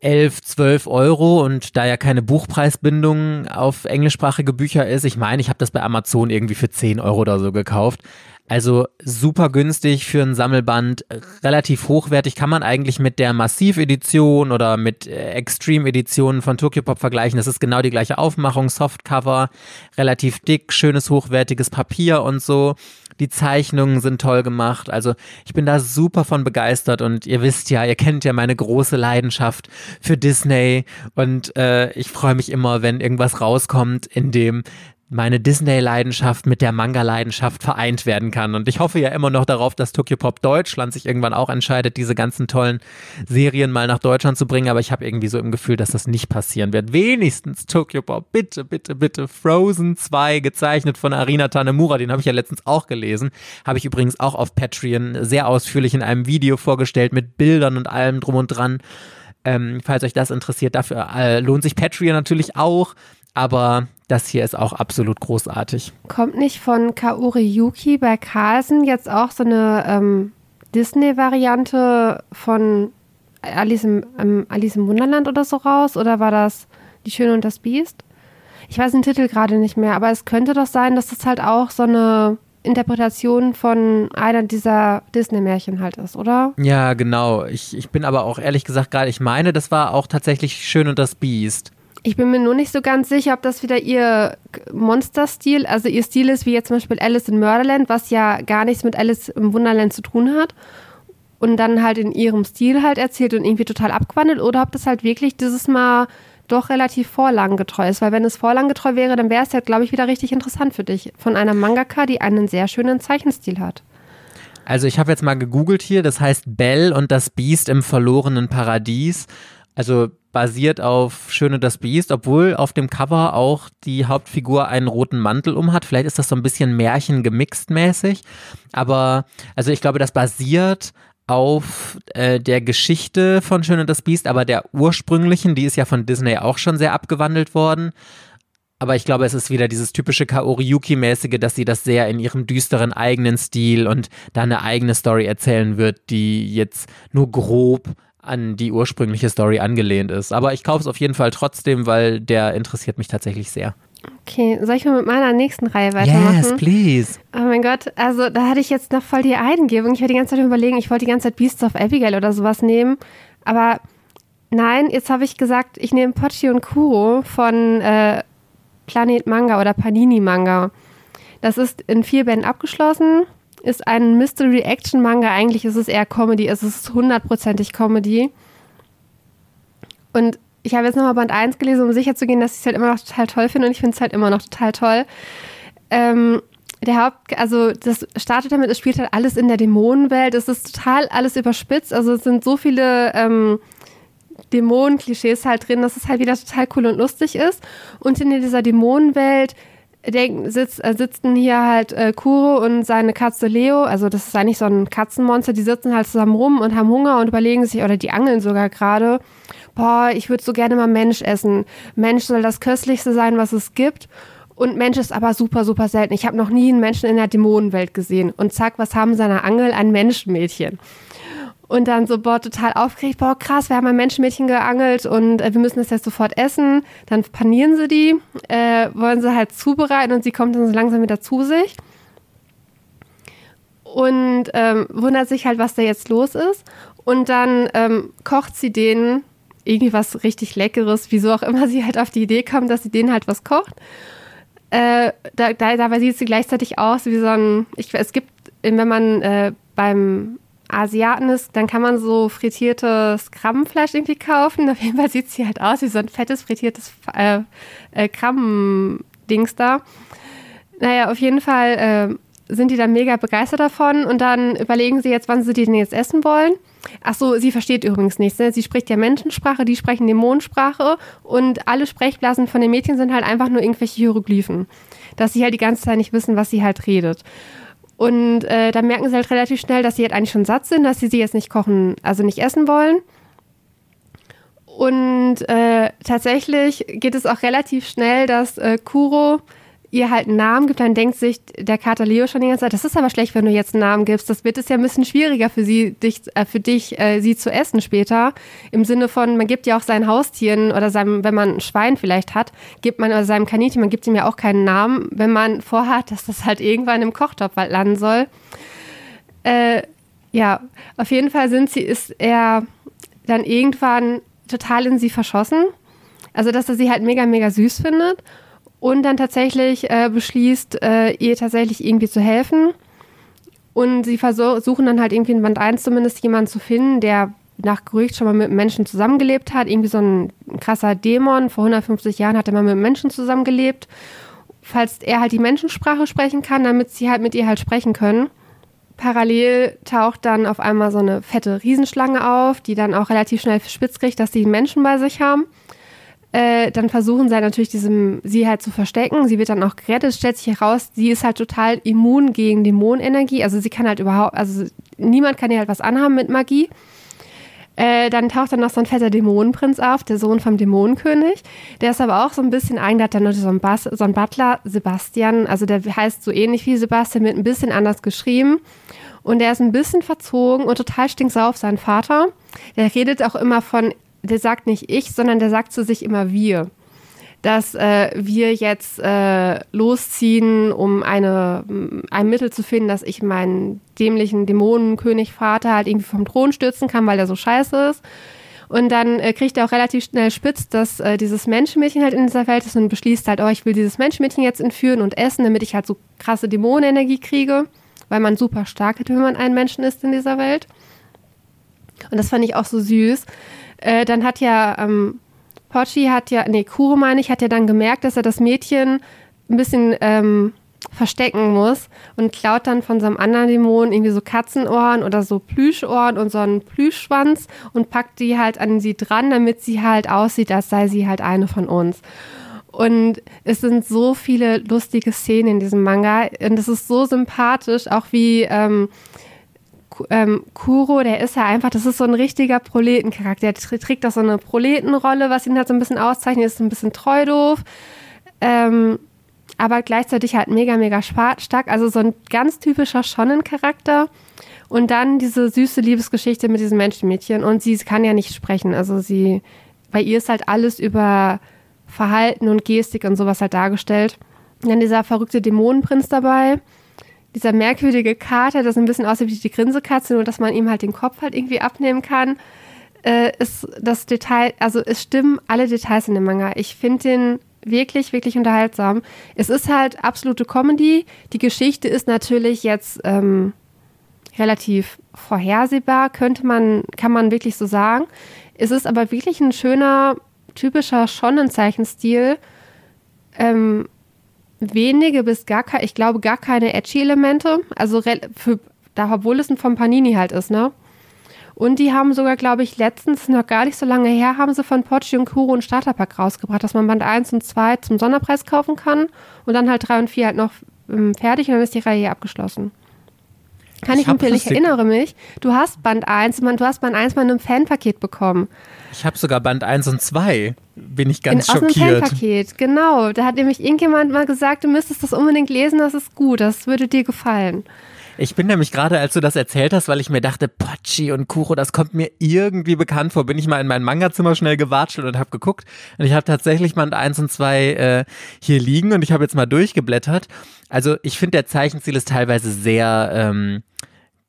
11, 12 Euro und da ja keine Buchpreisbindung auf englischsprachige Bücher ist, ich meine, ich habe das bei Amazon irgendwie für 10 Euro oder so gekauft. Also super günstig für ein Sammelband, relativ hochwertig, kann man eigentlich mit der Massiv-Edition oder mit äh, Extreme-Editionen von Tokyo Pop vergleichen. Das ist genau die gleiche Aufmachung, Softcover, relativ dick, schönes, hochwertiges Papier und so. Die Zeichnungen sind toll gemacht. Also ich bin da super von begeistert und ihr wisst ja, ihr kennt ja meine große Leidenschaft für Disney und äh, ich freue mich immer, wenn irgendwas rauskommt, in dem meine Disney-Leidenschaft mit der Manga-Leidenschaft vereint werden kann. Und ich hoffe ja immer noch darauf, dass Tokyo Pop Deutschland sich irgendwann auch entscheidet, diese ganzen tollen Serien mal nach Deutschland zu bringen. Aber ich habe irgendwie so im Gefühl, dass das nicht passieren wird. Wenigstens Tokyo Pop, bitte, bitte, bitte. Frozen 2, gezeichnet von Arina Tanemura, den habe ich ja letztens auch gelesen. Habe ich übrigens auch auf Patreon sehr ausführlich in einem Video vorgestellt mit Bildern und allem drum und dran. Ähm, falls euch das interessiert, dafür äh, lohnt sich Patreon natürlich auch. Aber das hier ist auch absolut großartig. Kommt nicht von Kaori Yuki bei Carlsen jetzt auch so eine ähm, Disney-Variante von Alice im, ähm, Alice im Wunderland oder so raus? Oder war das Die Schöne und das Biest? Ich weiß den Titel gerade nicht mehr, aber es könnte doch sein, dass das halt auch so eine Interpretation von einer dieser Disney-Märchen halt ist, oder? Ja, genau. Ich, ich bin aber auch ehrlich gesagt gerade, ich meine, das war auch tatsächlich Schön und das Biest. Ich bin mir nur nicht so ganz sicher, ob das wieder ihr Monster-Stil, also ihr Stil ist wie jetzt zum Beispiel Alice in Murderland, was ja gar nichts mit Alice im Wunderland zu tun hat. Und dann halt in ihrem Stil halt erzählt und irgendwie total abgewandelt. Oder ob das halt wirklich dieses Mal doch relativ vorlagengetreu ist. Weil wenn es vorlagengetreu wäre, dann wäre es ja, glaube ich, wieder richtig interessant für dich. Von einer Mangaka, die einen sehr schönen Zeichenstil hat. Also ich habe jetzt mal gegoogelt hier, das heißt Belle und das Biest im verlorenen Paradies. Also basiert auf Schöne das Biest, obwohl auf dem Cover auch die Hauptfigur einen roten Mantel umhat. Vielleicht ist das so ein bisschen Märchen gemixt mäßig. Aber also ich glaube, das basiert auf äh, der Geschichte von Schöne das Biest, aber der ursprünglichen, die ist ja von Disney auch schon sehr abgewandelt worden. Aber ich glaube, es ist wieder dieses typische Kaori Yuki-mäßige, dass sie das sehr in ihrem düsteren eigenen Stil und da eine eigene Story erzählen wird, die jetzt nur grob an die ursprüngliche Story angelehnt ist. Aber ich kaufe es auf jeden Fall trotzdem, weil der interessiert mich tatsächlich sehr. Okay, soll ich mal mit meiner nächsten Reihe weitermachen? Yes, please. Oh mein Gott, also da hatte ich jetzt noch voll die Eingebung. Ich war die ganze Zeit überlegen, ich wollte die ganze Zeit Beasts of Abigail oder sowas nehmen. Aber nein, jetzt habe ich gesagt, ich nehme Pochi und Kuro von äh, Planet Manga oder Panini Manga. Das ist in vier Bänden abgeschlossen ist ein Mystery-Action-Manga. Eigentlich ist es eher Comedy. Es ist hundertprozentig Comedy. Und ich habe jetzt nochmal Band 1 gelesen, um sicher zu gehen, dass ich es halt immer noch total toll finde. Und ich finde es halt immer noch total toll. Ähm, der Haupt, also das startet damit, es spielt halt alles in der Dämonenwelt. Es ist total alles überspitzt. Also es sind so viele ähm, Dämonen-Klischees halt drin, dass es halt wieder total cool und lustig ist. Und in dieser Dämonenwelt denken, sitz, äh, sitzen hier halt äh, Kuro und seine Katze Leo, also das ist eigentlich so ein Katzenmonster, die sitzen halt zusammen rum und haben Hunger und überlegen sich, oder die angeln sogar gerade, boah, ich würde so gerne mal Mensch essen. Mensch soll das Köstlichste sein, was es gibt. Und Mensch ist aber super, super selten. Ich habe noch nie einen Menschen in der Dämonenwelt gesehen. Und zack, was haben seine Angel? Ein Menschenmädchen. Und dann so, boah, total aufgeregt, boah, krass, wir haben ein Menschenmädchen geangelt und äh, wir müssen das jetzt sofort essen. Dann panieren sie die, äh, wollen sie halt zubereiten und sie kommt dann so langsam wieder zu sich. Und ähm, wundert sich halt, was da jetzt los ist. Und dann ähm, kocht sie denen irgendwie was richtig Leckeres, wieso auch immer sie halt auf die Idee kam, dass sie denen halt was kocht. Äh, da, da, dabei sieht sie gleichzeitig aus wie so ein, ich, es gibt, wenn man äh, beim Asiaten ist, dann kann man so frittiertes Krabbenfleisch irgendwie kaufen. Auf jeden Fall sieht sie halt aus wie so ein fettes frittiertes äh, äh, Krabbendings da. Naja, auf jeden Fall äh, sind die dann mega begeistert davon und dann überlegen sie jetzt, wann sie die denn jetzt essen wollen. Ach so, sie versteht übrigens nichts. Ne? Sie spricht ja Menschensprache, die sprechen Dämonensprache und alle Sprechblasen von den Mädchen sind halt einfach nur irgendwelche Hieroglyphen. Dass sie halt die ganze Zeit nicht wissen, was sie halt redet. Und äh, dann merken sie halt relativ schnell, dass sie halt eigentlich schon satt sind, dass sie sie jetzt nicht kochen, also nicht essen wollen. Und äh, tatsächlich geht es auch relativ schnell, dass äh, Kuro ihr halt einen Namen gibt, dann denkt sich der Kater Leo schon die ganze Zeit, das ist aber schlecht, wenn du jetzt einen Namen gibst. Das wird es ja ein bisschen schwieriger für sie, dich, äh, für dich, äh, sie zu essen später. Im Sinne von, man gibt ja auch seinen Haustieren oder seinem, wenn man ein Schwein vielleicht hat, gibt man oder seinem Kaninchen, man gibt ihm ja auch keinen Namen, wenn man vorhat, dass das halt irgendwann im Kochtopf halt landen soll. Äh, ja, auf jeden Fall sind sie, ist er dann irgendwann total in sie verschossen. Also, dass er sie halt mega, mega süß findet und dann tatsächlich äh, beschließt, äh, ihr tatsächlich irgendwie zu helfen. Und sie versuchen dann halt irgendwie in Band 1 zumindest jemanden zu finden, der nach Gerücht schon mal mit Menschen zusammengelebt hat. Irgendwie so ein krasser Dämon. Vor 150 Jahren hat er mal mit Menschen zusammengelebt. Falls er halt die Menschensprache sprechen kann, damit sie halt mit ihr halt sprechen können. Parallel taucht dann auf einmal so eine fette Riesenschlange auf, die dann auch relativ schnell spitz kriegt, dass sie Menschen bei sich haben. Äh, dann versuchen sie halt natürlich diesem, sie halt zu verstecken. Sie wird dann auch gerettet, stellt sich heraus, sie ist halt total immun gegen Dämonenenergie. Also sie kann halt überhaupt, also niemand kann ihr halt was anhaben mit Magie. Äh, dann taucht dann noch so ein fetter Dämonenprinz auf, der Sohn vom Dämonenkönig. Der ist aber auch so ein bisschen eigentlich, hat dann noch so ein, Bas, so ein Butler, Sebastian. Also der heißt so ähnlich wie Sebastian, mit ein bisschen anders geschrieben. Und der ist ein bisschen verzogen und total stinksau auf seinen Vater. Der redet auch immer von der sagt nicht ich, sondern der sagt zu sich immer wir. Dass äh, wir jetzt äh, losziehen, um eine, ein Mittel zu finden, dass ich meinen dämlichen Dämonenkönig Vater halt irgendwie vom Thron stürzen kann, weil er so scheiße ist. Und dann äh, kriegt er auch relativ schnell spitz, dass äh, dieses Menschenmädchen halt in dieser Welt ist und beschließt halt, oh, ich will dieses Menschenmädchen jetzt entführen und essen, damit ich halt so krasse Dämonenenergie kriege, weil man super stark ist, wenn man ein Menschen ist in dieser Welt. Und das fand ich auch so süß, äh, dann hat ja ähm, Pochi hat ja, nee, Kuro meine ich, hat ja dann gemerkt, dass er das Mädchen ein bisschen ähm, verstecken muss und klaut dann von so einem anderen Dämon irgendwie so Katzenohren oder so Plüschohren und so einen Plüschschwanz und packt die halt an sie dran, damit sie halt aussieht, als sei sie halt eine von uns. Und es sind so viele lustige Szenen in diesem Manga und es ist so sympathisch, auch wie ähm, ähm, Kuro, der ist ja einfach, das ist so ein richtiger Proletencharakter. Der trägt auch so eine Proletenrolle, was ihn halt so ein bisschen auszeichnet, ist ein bisschen treu doof. Ähm, aber gleichzeitig halt mega, mega stark. Also so ein ganz typischer Shonen-Charakter. Und dann diese süße Liebesgeschichte mit diesem Menschenmädchen. Und sie kann ja nicht sprechen. Also sie, bei ihr ist halt alles über Verhalten und Gestik und sowas halt dargestellt. Und dann dieser verrückte Dämonenprinz dabei dieser merkwürdige Kater, das ein bisschen aussieht wie die Grinsekatze, nur dass man ihm halt den Kopf halt irgendwie abnehmen kann, äh, ist das Detail, also es stimmen alle Details in dem Manga. Ich finde den wirklich, wirklich unterhaltsam. Es ist halt absolute Comedy. Die Geschichte ist natürlich jetzt ähm, relativ vorhersehbar, könnte man, kann man wirklich so sagen. Es ist aber wirklich ein schöner, typischer Shonen-Zeichenstil. Ähm, wenige bis gar keine, ich glaube gar keine Edgy-Elemente. Also für, da, obwohl es ein von Panini halt ist, ne? Und die haben sogar, glaube ich, letztens, noch gar nicht so lange her, haben sie von Pochi und Kuro ein Starterpack rausgebracht, dass man Band 1 und 2 zum Sonderpreis kaufen kann und dann halt 3 und 4 halt noch ähm, fertig und dann ist die Reihe abgeschlossen. Kann ich, ich empfehlen, ich erinnere mich, du hast Band 1, man, du hast Band 1 mal in einem Fanpaket bekommen. Ich habe sogar Band 1 und 2. Bin ich ganz in, schockiert. Aus einem Fanpaket, genau. Da hat nämlich irgendjemand mal gesagt, du müsstest das unbedingt lesen, das ist gut, das würde dir gefallen. Ich bin nämlich gerade, als du das erzählt hast, weil ich mir dachte, Pochi und Kuro, das kommt mir irgendwie bekannt vor, bin ich mal in mein Manga-Zimmer schnell gewatschelt und habe geguckt. Und ich habe tatsächlich Band 1 und 2 äh, hier liegen und ich habe jetzt mal durchgeblättert. Also ich finde, der Zeichenstil ist teilweise sehr... Ähm,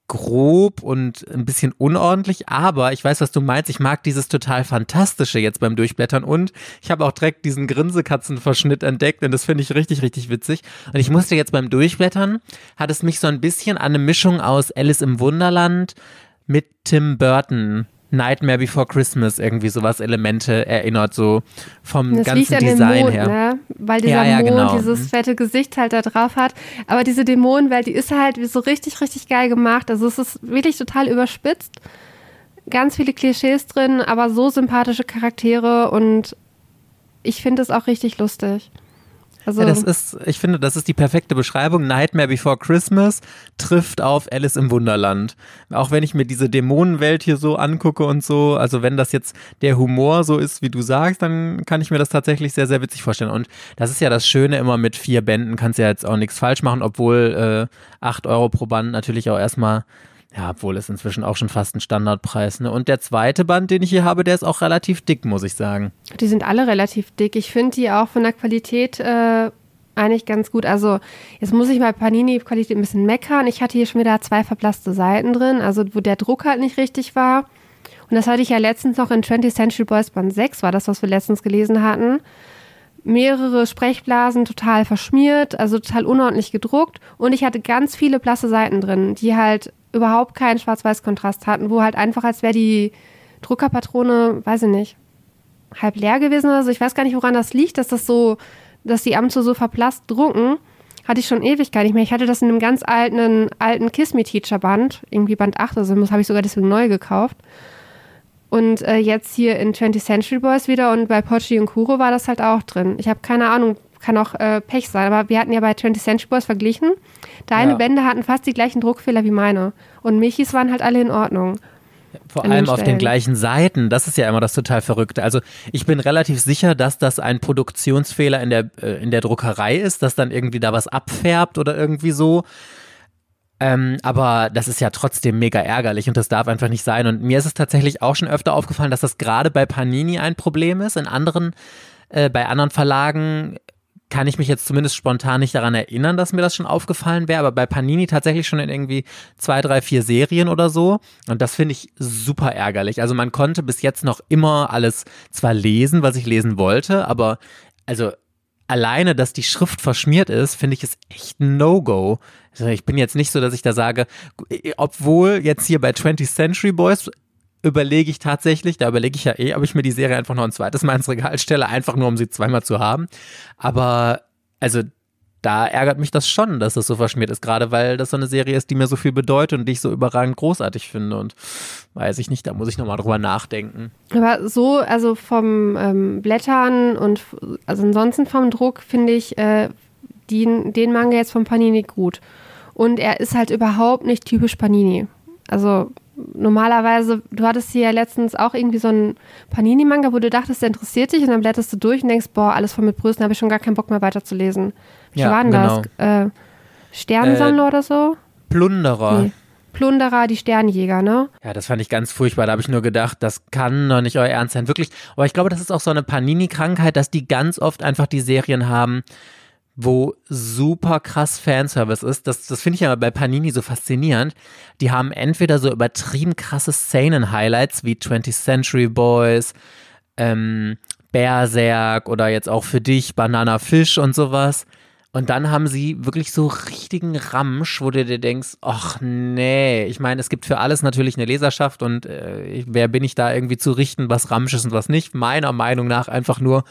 grob und ein bisschen unordentlich, aber ich weiß, was du meinst. Ich mag dieses total Fantastische jetzt beim Durchblättern und ich habe auch direkt diesen Grinsekatzenverschnitt entdeckt und das finde ich richtig, richtig witzig. Und ich musste jetzt beim Durchblättern, hat es mich so ein bisschen an eine Mischung aus Alice im Wunderland mit Tim Burton Nightmare Before Christmas irgendwie sowas Elemente erinnert, so vom das ganzen liegt Design Mond, her. Ne? Weil dieser ja, ja, Mond genau. dieses mhm. fette Gesicht halt da drauf hat. Aber diese Dämonenwelt, die ist halt so richtig, richtig geil gemacht. Also es ist wirklich total überspitzt. Ganz viele Klischees drin, aber so sympathische Charaktere und ich finde es auch richtig lustig. Also, ja, das ist, ich finde, das ist die perfekte Beschreibung. Nightmare Before Christmas trifft auf Alice im Wunderland. Auch wenn ich mir diese Dämonenwelt hier so angucke und so, also wenn das jetzt der Humor so ist, wie du sagst, dann kann ich mir das tatsächlich sehr, sehr witzig vorstellen. Und das ist ja das Schöne immer mit vier Bänden, kannst ja jetzt auch nichts falsch machen, obwohl äh, acht Euro pro Band natürlich auch erstmal ja, obwohl es inzwischen auch schon fast ein Standardpreis. Ne? Und der zweite Band, den ich hier habe, der ist auch relativ dick, muss ich sagen. Die sind alle relativ dick. Ich finde die auch von der Qualität äh, eigentlich ganz gut. Also jetzt muss ich mal Panini-Qualität ein bisschen meckern. Ich hatte hier schon wieder zwei verblasste Seiten drin, also wo der Druck halt nicht richtig war. Und das hatte ich ja letztens noch in 20th Century Boys Band 6, war das, was wir letztens gelesen hatten. Mehrere Sprechblasen total verschmiert, also total unordentlich gedruckt. Und ich hatte ganz viele blasse Seiten drin, die halt überhaupt keinen Schwarz-Weiß-Kontrast hatten, wo halt einfach, als wäre die Druckerpatrone, weiß ich nicht, halb leer gewesen oder so. Ich weiß gar nicht, woran das liegt, dass das so, dass die Abends so verblasst drucken. Hatte ich schon ewig gar nicht mehr. Ich hatte das in einem ganz alten, alten Kiss Me Teacher Band, irgendwie Band 8 oder so, das habe ich sogar deswegen neu gekauft. Und äh, jetzt hier in 20th Century Boys wieder und bei Pochi und Kuro war das halt auch drin. Ich habe keine Ahnung, kann auch äh, Pech sein, aber wir hatten ja bei 20th Century Boys verglichen. Deine ja. Bände hatten fast die gleichen Druckfehler wie meine. Und Michis waren halt alle in Ordnung. Vor allem den auf den gleichen Seiten. Das ist ja immer das total Verrückte. Also ich bin relativ sicher, dass das ein Produktionsfehler in der, äh, in der Druckerei ist, dass dann irgendwie da was abfärbt oder irgendwie so. Ähm, aber das ist ja trotzdem mega ärgerlich und das darf einfach nicht sein. Und mir ist es tatsächlich auch schon öfter aufgefallen, dass das gerade bei Panini ein Problem ist. In anderen, äh, bei anderen Verlagen kann ich mich jetzt zumindest spontan nicht daran erinnern, dass mir das schon aufgefallen wäre, aber bei Panini tatsächlich schon in irgendwie zwei, drei, vier Serien oder so. Und das finde ich super ärgerlich. Also man konnte bis jetzt noch immer alles zwar lesen, was ich lesen wollte, aber also alleine, dass die Schrift verschmiert ist, finde ich es echt ein No-Go. Also ich bin jetzt nicht so, dass ich da sage, obwohl jetzt hier bei 20th Century Boys überlege ich tatsächlich, da überlege ich ja eh, ob ich mir die Serie einfach noch ein zweites Mal ins Regal stelle, einfach nur um sie zweimal zu haben. Aber also da ärgert mich das schon, dass das so verschmiert ist, gerade weil das so eine Serie ist, die mir so viel bedeutet und die ich so überragend großartig finde. Und weiß ich nicht, da muss ich nochmal drüber nachdenken. Aber so, also vom ähm, Blättern und also ansonsten vom Druck finde ich äh, den, den Manga jetzt von Panini gut. Und er ist halt überhaupt nicht typisch Panini. Also normalerweise, du hattest hier ja letztens auch irgendwie so einen Panini-Manga, wo du dachtest, der interessiert dich und dann blätterst du durch und denkst, boah, alles voll mit Brüsten, habe ich schon gar keinen Bock mehr weiterzulesen. Wie ja, war denn genau. das? Äh, Sternensammler äh, oder so? Plunderer. Nee. Plunderer, die Sternjäger, ne? Ja, das fand ich ganz furchtbar. Da habe ich nur gedacht, das kann doch nicht euer Ernst sein. Wirklich. Aber ich glaube, das ist auch so eine Panini-Krankheit, dass die ganz oft einfach die Serien haben, wo super krass Fanservice ist. Das, das finde ich ja bei Panini so faszinierend. Die haben entweder so übertrieben krasse Szenen-Highlights wie 20th Century Boys, ähm, Berserk oder jetzt auch für dich Banana Fish und sowas. Und dann haben sie wirklich so richtigen Ramsch, wo du dir denkst, ach nee, ich meine, es gibt für alles natürlich eine Leserschaft und äh, wer bin ich da irgendwie zu richten, was Ramsch ist und was nicht? Meiner Meinung nach einfach nur.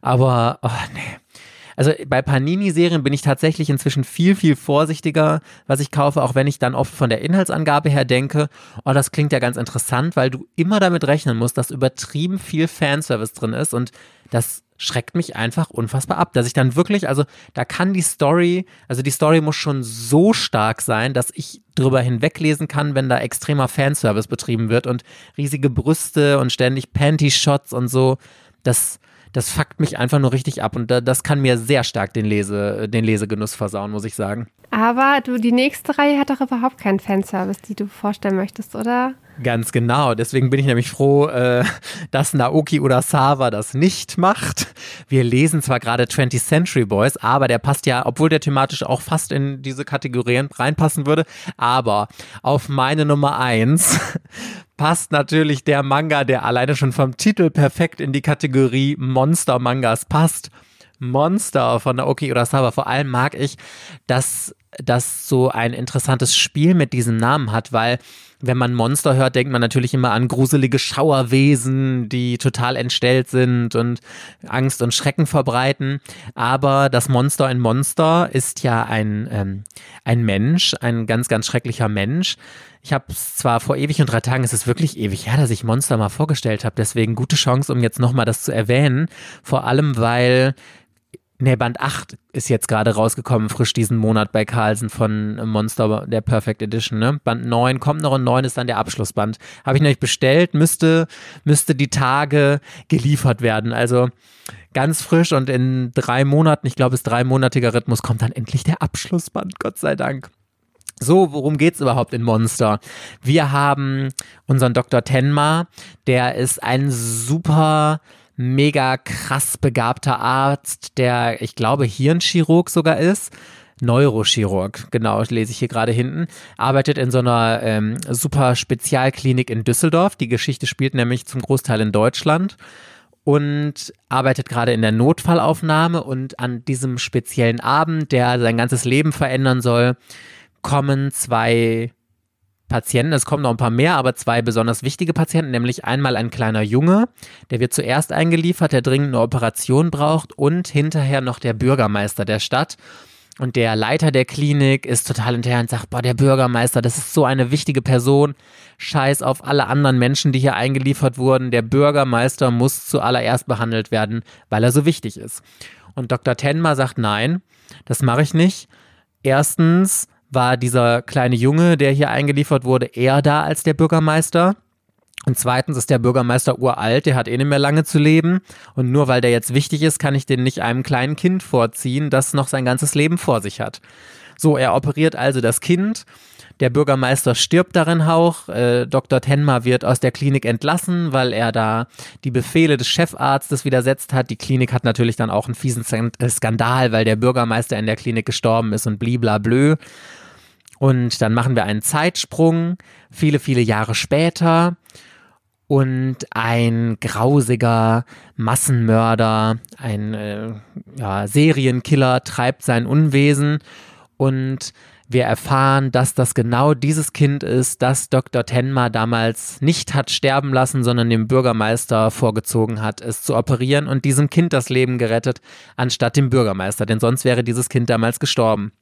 Aber, oh nee. Also bei Panini-Serien bin ich tatsächlich inzwischen viel, viel vorsichtiger, was ich kaufe, auch wenn ich dann oft von der Inhaltsangabe her denke, oh, das klingt ja ganz interessant, weil du immer damit rechnen musst, dass übertrieben viel Fanservice drin ist und das schreckt mich einfach unfassbar ab, dass ich dann wirklich, also da kann die Story, also die Story muss schon so stark sein, dass ich drüber hinweglesen kann, wenn da extremer Fanservice betrieben wird und riesige Brüste und ständig Panty-Shots und so. Das, das fuckt mich einfach nur richtig ab und das kann mir sehr stark den, Lese, den Lesegenuss versauen, muss ich sagen. Aber du, die nächste Reihe hat doch überhaupt keinen Fanservice, die du vorstellen möchtest, oder? Ganz genau. Deswegen bin ich nämlich froh, äh, dass Naoki Urasawa das nicht macht. Wir lesen zwar gerade 20th Century Boys, aber der passt ja, obwohl der thematisch auch fast in diese Kategorien reinpassen würde, aber auf meine Nummer eins passt natürlich der Manga, der alleine schon vom Titel perfekt in die Kategorie Monster-Mangas passt. Monster von Naoki Urasawa. Vor allem mag ich, dass das so ein interessantes Spiel mit diesem Namen hat, weil wenn man Monster hört, denkt man natürlich immer an gruselige Schauerwesen, die total entstellt sind und Angst und Schrecken verbreiten. Aber das Monster in Monster ist ja ein, ähm, ein Mensch, ein ganz, ganz schrecklicher Mensch. Ich habe es zwar vor ewig und drei Tagen, es ist wirklich ewig her, dass ich Monster mal vorgestellt habe. Deswegen gute Chance, um jetzt nochmal das zu erwähnen. Vor allem, weil Nee, Band 8 ist jetzt gerade rausgekommen, frisch diesen Monat bei Carlsen von Monster, der Perfect Edition. Ne? Band 9 kommt noch und 9 ist dann der Abschlussband. Habe ich nämlich bestellt, müsste, müsste die Tage geliefert werden. Also ganz frisch und in drei Monaten, ich glaube, es ist dreimonatiger Rhythmus, kommt dann endlich der Abschlussband, Gott sei Dank. So, worum geht es überhaupt in Monster? Wir haben unseren Dr. Tenma, der ist ein super mega krass begabter Arzt, der, ich glaube, Hirnchirurg sogar ist. Neurochirurg, genau, lese ich hier gerade hinten, arbeitet in so einer ähm, super Spezialklinik in Düsseldorf. Die Geschichte spielt nämlich zum Großteil in Deutschland und arbeitet gerade in der Notfallaufnahme und an diesem speziellen Abend, der sein ganzes Leben verändern soll, kommen zwei Patienten, es kommen noch ein paar mehr, aber zwei besonders wichtige Patienten, nämlich einmal ein kleiner Junge, der wird zuerst eingeliefert, der dringend eine Operation braucht und hinterher noch der Bürgermeister der Stadt. Und der Leiter der Klinik ist total hinterher und sagt, boah, der Bürgermeister, das ist so eine wichtige Person. Scheiß auf alle anderen Menschen, die hier eingeliefert wurden. Der Bürgermeister muss zuallererst behandelt werden, weil er so wichtig ist. Und Dr. Tenma sagt, nein, das mache ich nicht. Erstens war dieser kleine Junge, der hier eingeliefert wurde, eher da als der Bürgermeister. Und zweitens ist der Bürgermeister uralt, der hat eh nicht mehr lange zu leben. Und nur weil der jetzt wichtig ist, kann ich den nicht einem kleinen Kind vorziehen, das noch sein ganzes Leben vor sich hat. So, er operiert also das Kind der Bürgermeister stirbt darin auch. Äh, Dr. Tenma wird aus der Klinik entlassen, weil er da die Befehle des Chefarztes widersetzt hat. Die Klinik hat natürlich dann auch einen fiesen äh, Skandal, weil der Bürgermeister in der Klinik gestorben ist und bliblablö. Und dann machen wir einen Zeitsprung, viele, viele Jahre später. Und ein grausiger Massenmörder, ein äh, ja, Serienkiller treibt sein Unwesen und wir erfahren, dass das genau dieses Kind ist, das Dr. Tenma damals nicht hat sterben lassen, sondern dem Bürgermeister vorgezogen hat, es zu operieren und diesem Kind das Leben gerettet, anstatt dem Bürgermeister, denn sonst wäre dieses Kind damals gestorben.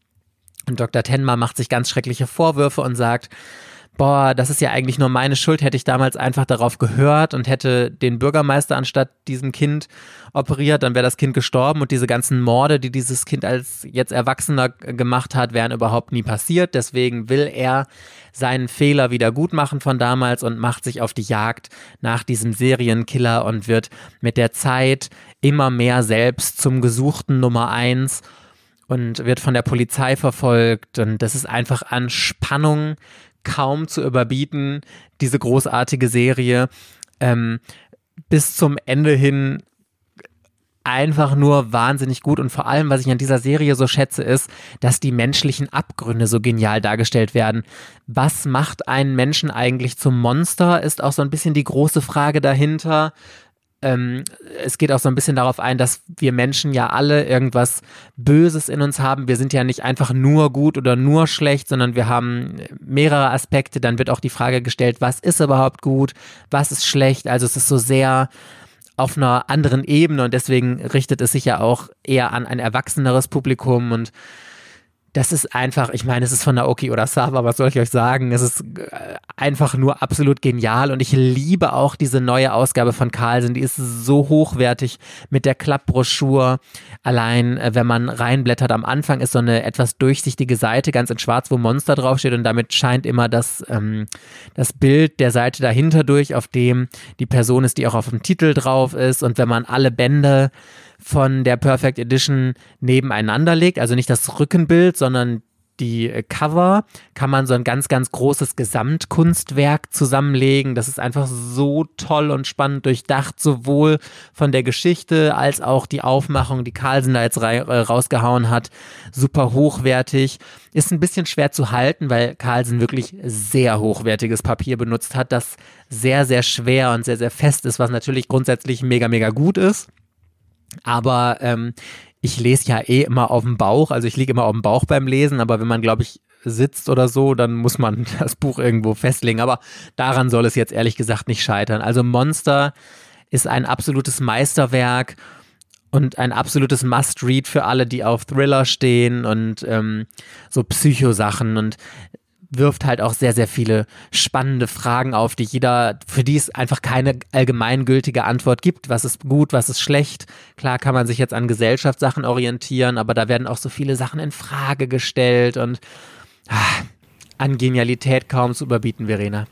Und Dr. Tenma macht sich ganz schreckliche Vorwürfe und sagt, boah, das ist ja eigentlich nur meine Schuld, hätte ich damals einfach darauf gehört und hätte den Bürgermeister anstatt diesem Kind operiert, dann wäre das Kind gestorben. Und diese ganzen Morde, die dieses Kind als jetzt Erwachsener gemacht hat, wären überhaupt nie passiert. Deswegen will er seinen Fehler wieder gut machen von damals und macht sich auf die Jagd nach diesem Serienkiller und wird mit der Zeit immer mehr selbst zum gesuchten Nummer eins und wird von der Polizei verfolgt. Und das ist einfach an Spannung kaum zu überbieten, diese großartige Serie. Ähm, bis zum Ende hin einfach nur wahnsinnig gut und vor allem, was ich an dieser Serie so schätze, ist, dass die menschlichen Abgründe so genial dargestellt werden. Was macht einen Menschen eigentlich zum Monster, ist auch so ein bisschen die große Frage dahinter ähm, es geht auch so ein bisschen darauf ein, dass wir Menschen ja alle irgendwas Böses in uns haben. Wir sind ja nicht einfach nur gut oder nur schlecht, sondern wir haben mehrere Aspekte. Dann wird auch die Frage gestellt, was ist überhaupt gut, was ist schlecht. Also es ist so sehr auf einer anderen Ebene und deswegen richtet es sich ja auch eher an ein erwachseneres Publikum und das ist einfach, ich meine, es ist von Naoki oder Sava, was soll ich euch sagen? Es ist äh, einfach nur absolut genial und ich liebe auch diese neue Ausgabe von Carlsen. Die ist so hochwertig mit der Klappbroschur. Allein, äh, wenn man reinblättert, am Anfang ist so eine etwas durchsichtige Seite, ganz in schwarz, wo Monster draufsteht und damit scheint immer das, ähm, das Bild der Seite dahinter durch, auf dem die Person ist, die auch auf dem Titel drauf ist. Und wenn man alle Bände von der Perfect Edition nebeneinander legt, also nicht das Rückenbild, sondern die äh, Cover, kann man so ein ganz, ganz großes Gesamtkunstwerk zusammenlegen. Das ist einfach so toll und spannend durchdacht, sowohl von der Geschichte als auch die Aufmachung, die Carlsen da jetzt äh, rausgehauen hat. Super hochwertig. Ist ein bisschen schwer zu halten, weil Carlsen wirklich sehr hochwertiges Papier benutzt hat, das sehr, sehr schwer und sehr, sehr fest ist, was natürlich grundsätzlich mega, mega gut ist. Aber ähm, ich lese ja eh immer auf dem Bauch, also ich liege immer auf dem Bauch beim Lesen, aber wenn man, glaube ich, sitzt oder so, dann muss man das Buch irgendwo festlegen. Aber daran soll es jetzt ehrlich gesagt nicht scheitern. Also Monster ist ein absolutes Meisterwerk und ein absolutes Must-Read für alle, die auf Thriller stehen und ähm, so Psychosachen. Und wirft halt auch sehr, sehr viele spannende Fragen auf, die jeder, für die es einfach keine allgemeingültige Antwort gibt. Was ist gut, was ist schlecht? Klar kann man sich jetzt an Gesellschaftssachen orientieren, aber da werden auch so viele Sachen in Frage gestellt und ah, an Genialität kaum zu überbieten, Verena.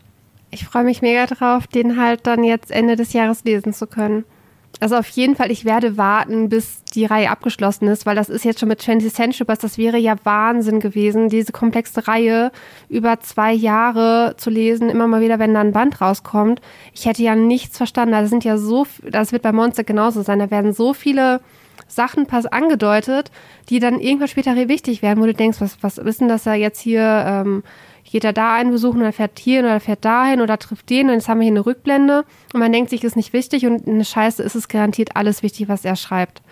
Ich freue mich mega drauf, den halt dann jetzt Ende des Jahres lesen zu können. Also auf jeden Fall, ich werde warten, bis die Reihe abgeschlossen ist, weil das ist jetzt schon mit 20th Century Boys, das wäre ja Wahnsinn gewesen, diese komplexe Reihe über zwei Jahre zu lesen, immer mal wieder, wenn da ein Band rauskommt. Ich hätte ja nichts verstanden. Da sind ja so, das wird bei Monster genauso sein, da werden so viele Sachen pass angedeutet, die dann irgendwann später wichtig werden, wo du denkst, was, was ist denn das da jetzt hier, ähm, geht er da einen besuchen oder fährt hier oder fährt dahin oder trifft den und jetzt haben wir hier eine Rückblende und man denkt sich, ist nicht wichtig und eine Scheiße ist es garantiert alles wichtig, was er schreibt.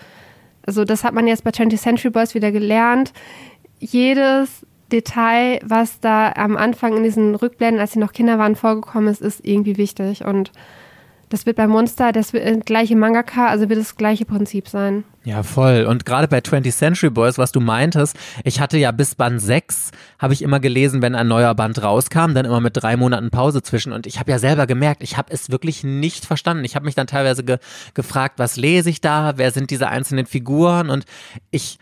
Also das hat man jetzt bei 20th Century Boys wieder gelernt. Jedes Detail, was da am Anfang in diesen Rückblenden, als sie noch Kinder waren, vorgekommen ist, ist irgendwie wichtig und das wird bei Monster das wird, äh, gleiche Mangaka, also wird das gleiche Prinzip sein. Ja, voll. Und gerade bei 20th Century Boys, was du meintest, ich hatte ja bis Band 6, habe ich immer gelesen, wenn ein neuer Band rauskam, dann immer mit drei Monaten Pause zwischen. Und ich habe ja selber gemerkt, ich habe es wirklich nicht verstanden. Ich habe mich dann teilweise ge gefragt, was lese ich da, wer sind diese einzelnen Figuren und ich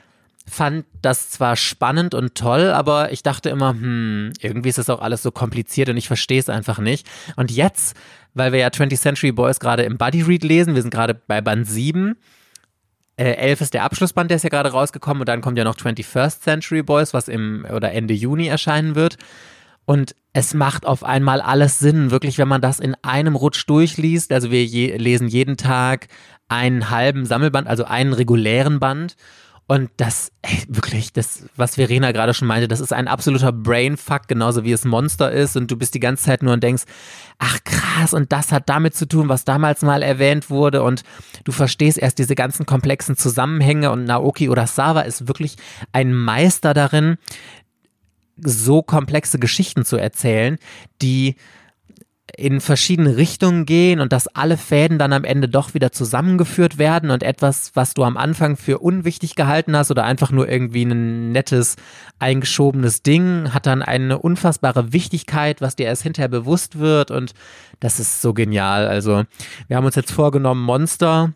fand das zwar spannend und toll, aber ich dachte immer, hm, irgendwie ist das auch alles so kompliziert und ich verstehe es einfach nicht. Und jetzt weil wir ja 20th Century Boys gerade im Buddy Read lesen. Wir sind gerade bei Band 7. Äh, 11 ist der Abschlussband, der ist ja gerade rausgekommen und dann kommt ja noch 21st Century Boys, was im oder Ende Juni erscheinen wird. Und es macht auf einmal alles Sinn, wirklich, wenn man das in einem Rutsch durchliest. Also wir je, lesen jeden Tag einen halben Sammelband, also einen regulären Band. Und das, ey, wirklich, das, was Verena gerade schon meinte, das ist ein absoluter Brainfuck, genauso wie es Monster ist. Und du bist die ganze Zeit nur und denkst, ach krass, und das hat damit zu tun, was damals mal erwähnt wurde. Und du verstehst erst diese ganzen komplexen Zusammenhänge. Und Naoki Urasawa ist wirklich ein Meister darin, so komplexe Geschichten zu erzählen, die in verschiedene Richtungen gehen und dass alle Fäden dann am Ende doch wieder zusammengeführt werden und etwas, was du am Anfang für unwichtig gehalten hast oder einfach nur irgendwie ein nettes, eingeschobenes Ding, hat dann eine unfassbare Wichtigkeit, was dir erst hinterher bewusst wird und das ist so genial. Also wir haben uns jetzt vorgenommen, Monster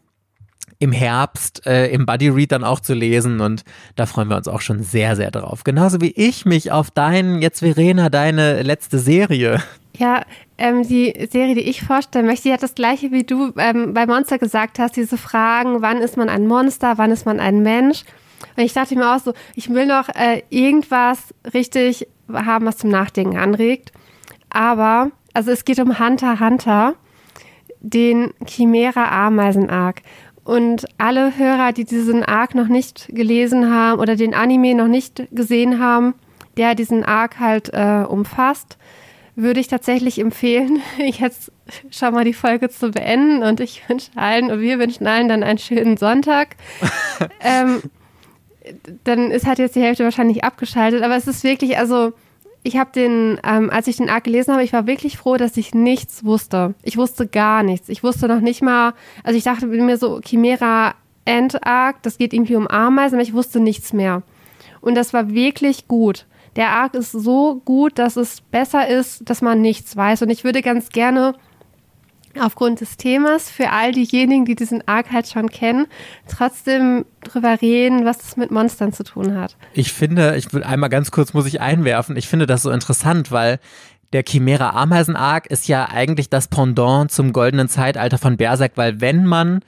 im Herbst äh, im Buddy Read dann auch zu lesen und da freuen wir uns auch schon sehr, sehr drauf. Genauso wie ich mich auf deinen, jetzt Verena, deine letzte Serie. Ja, ähm, die Serie, die ich vorstellen möchte, die hat das gleiche wie du ähm, bei Monster gesagt hast, diese Fragen, wann ist man ein Monster, wann ist man ein Mensch. Und ich dachte mir auch so, ich will noch äh, irgendwas richtig haben, was zum Nachdenken anregt. Aber, also es geht um Hunter Hunter, den Chimera Ameisen Arc. Und alle Hörer, die diesen Arc noch nicht gelesen haben oder den Anime noch nicht gesehen haben, der diesen Arc halt äh, umfasst, würde ich tatsächlich empfehlen, jetzt schon mal die Folge zu beenden und ich wünsche allen und wir wünschen allen dann einen schönen Sonntag. ähm, dann ist halt jetzt die Hälfte wahrscheinlich abgeschaltet, aber es ist wirklich, also ich habe den, ähm, als ich den Arc gelesen habe, ich war wirklich froh, dass ich nichts wusste. Ich wusste gar nichts. Ich wusste noch nicht mal, also ich dachte mir so, Chimera End Arc, das geht irgendwie um Ameisen, aber ich wusste nichts mehr. Und das war wirklich gut der Arc ist so gut, dass es besser ist, dass man nichts weiß. Und ich würde ganz gerne aufgrund des Themas für all diejenigen, die diesen Arc halt schon kennen, trotzdem drüber reden, was das mit Monstern zu tun hat. Ich finde, ich will einmal ganz kurz muss ich einwerfen, ich finde das so interessant, weil der Chimera Ameisen Arc ist ja eigentlich das Pendant zum goldenen Zeitalter von Berserk, weil wenn man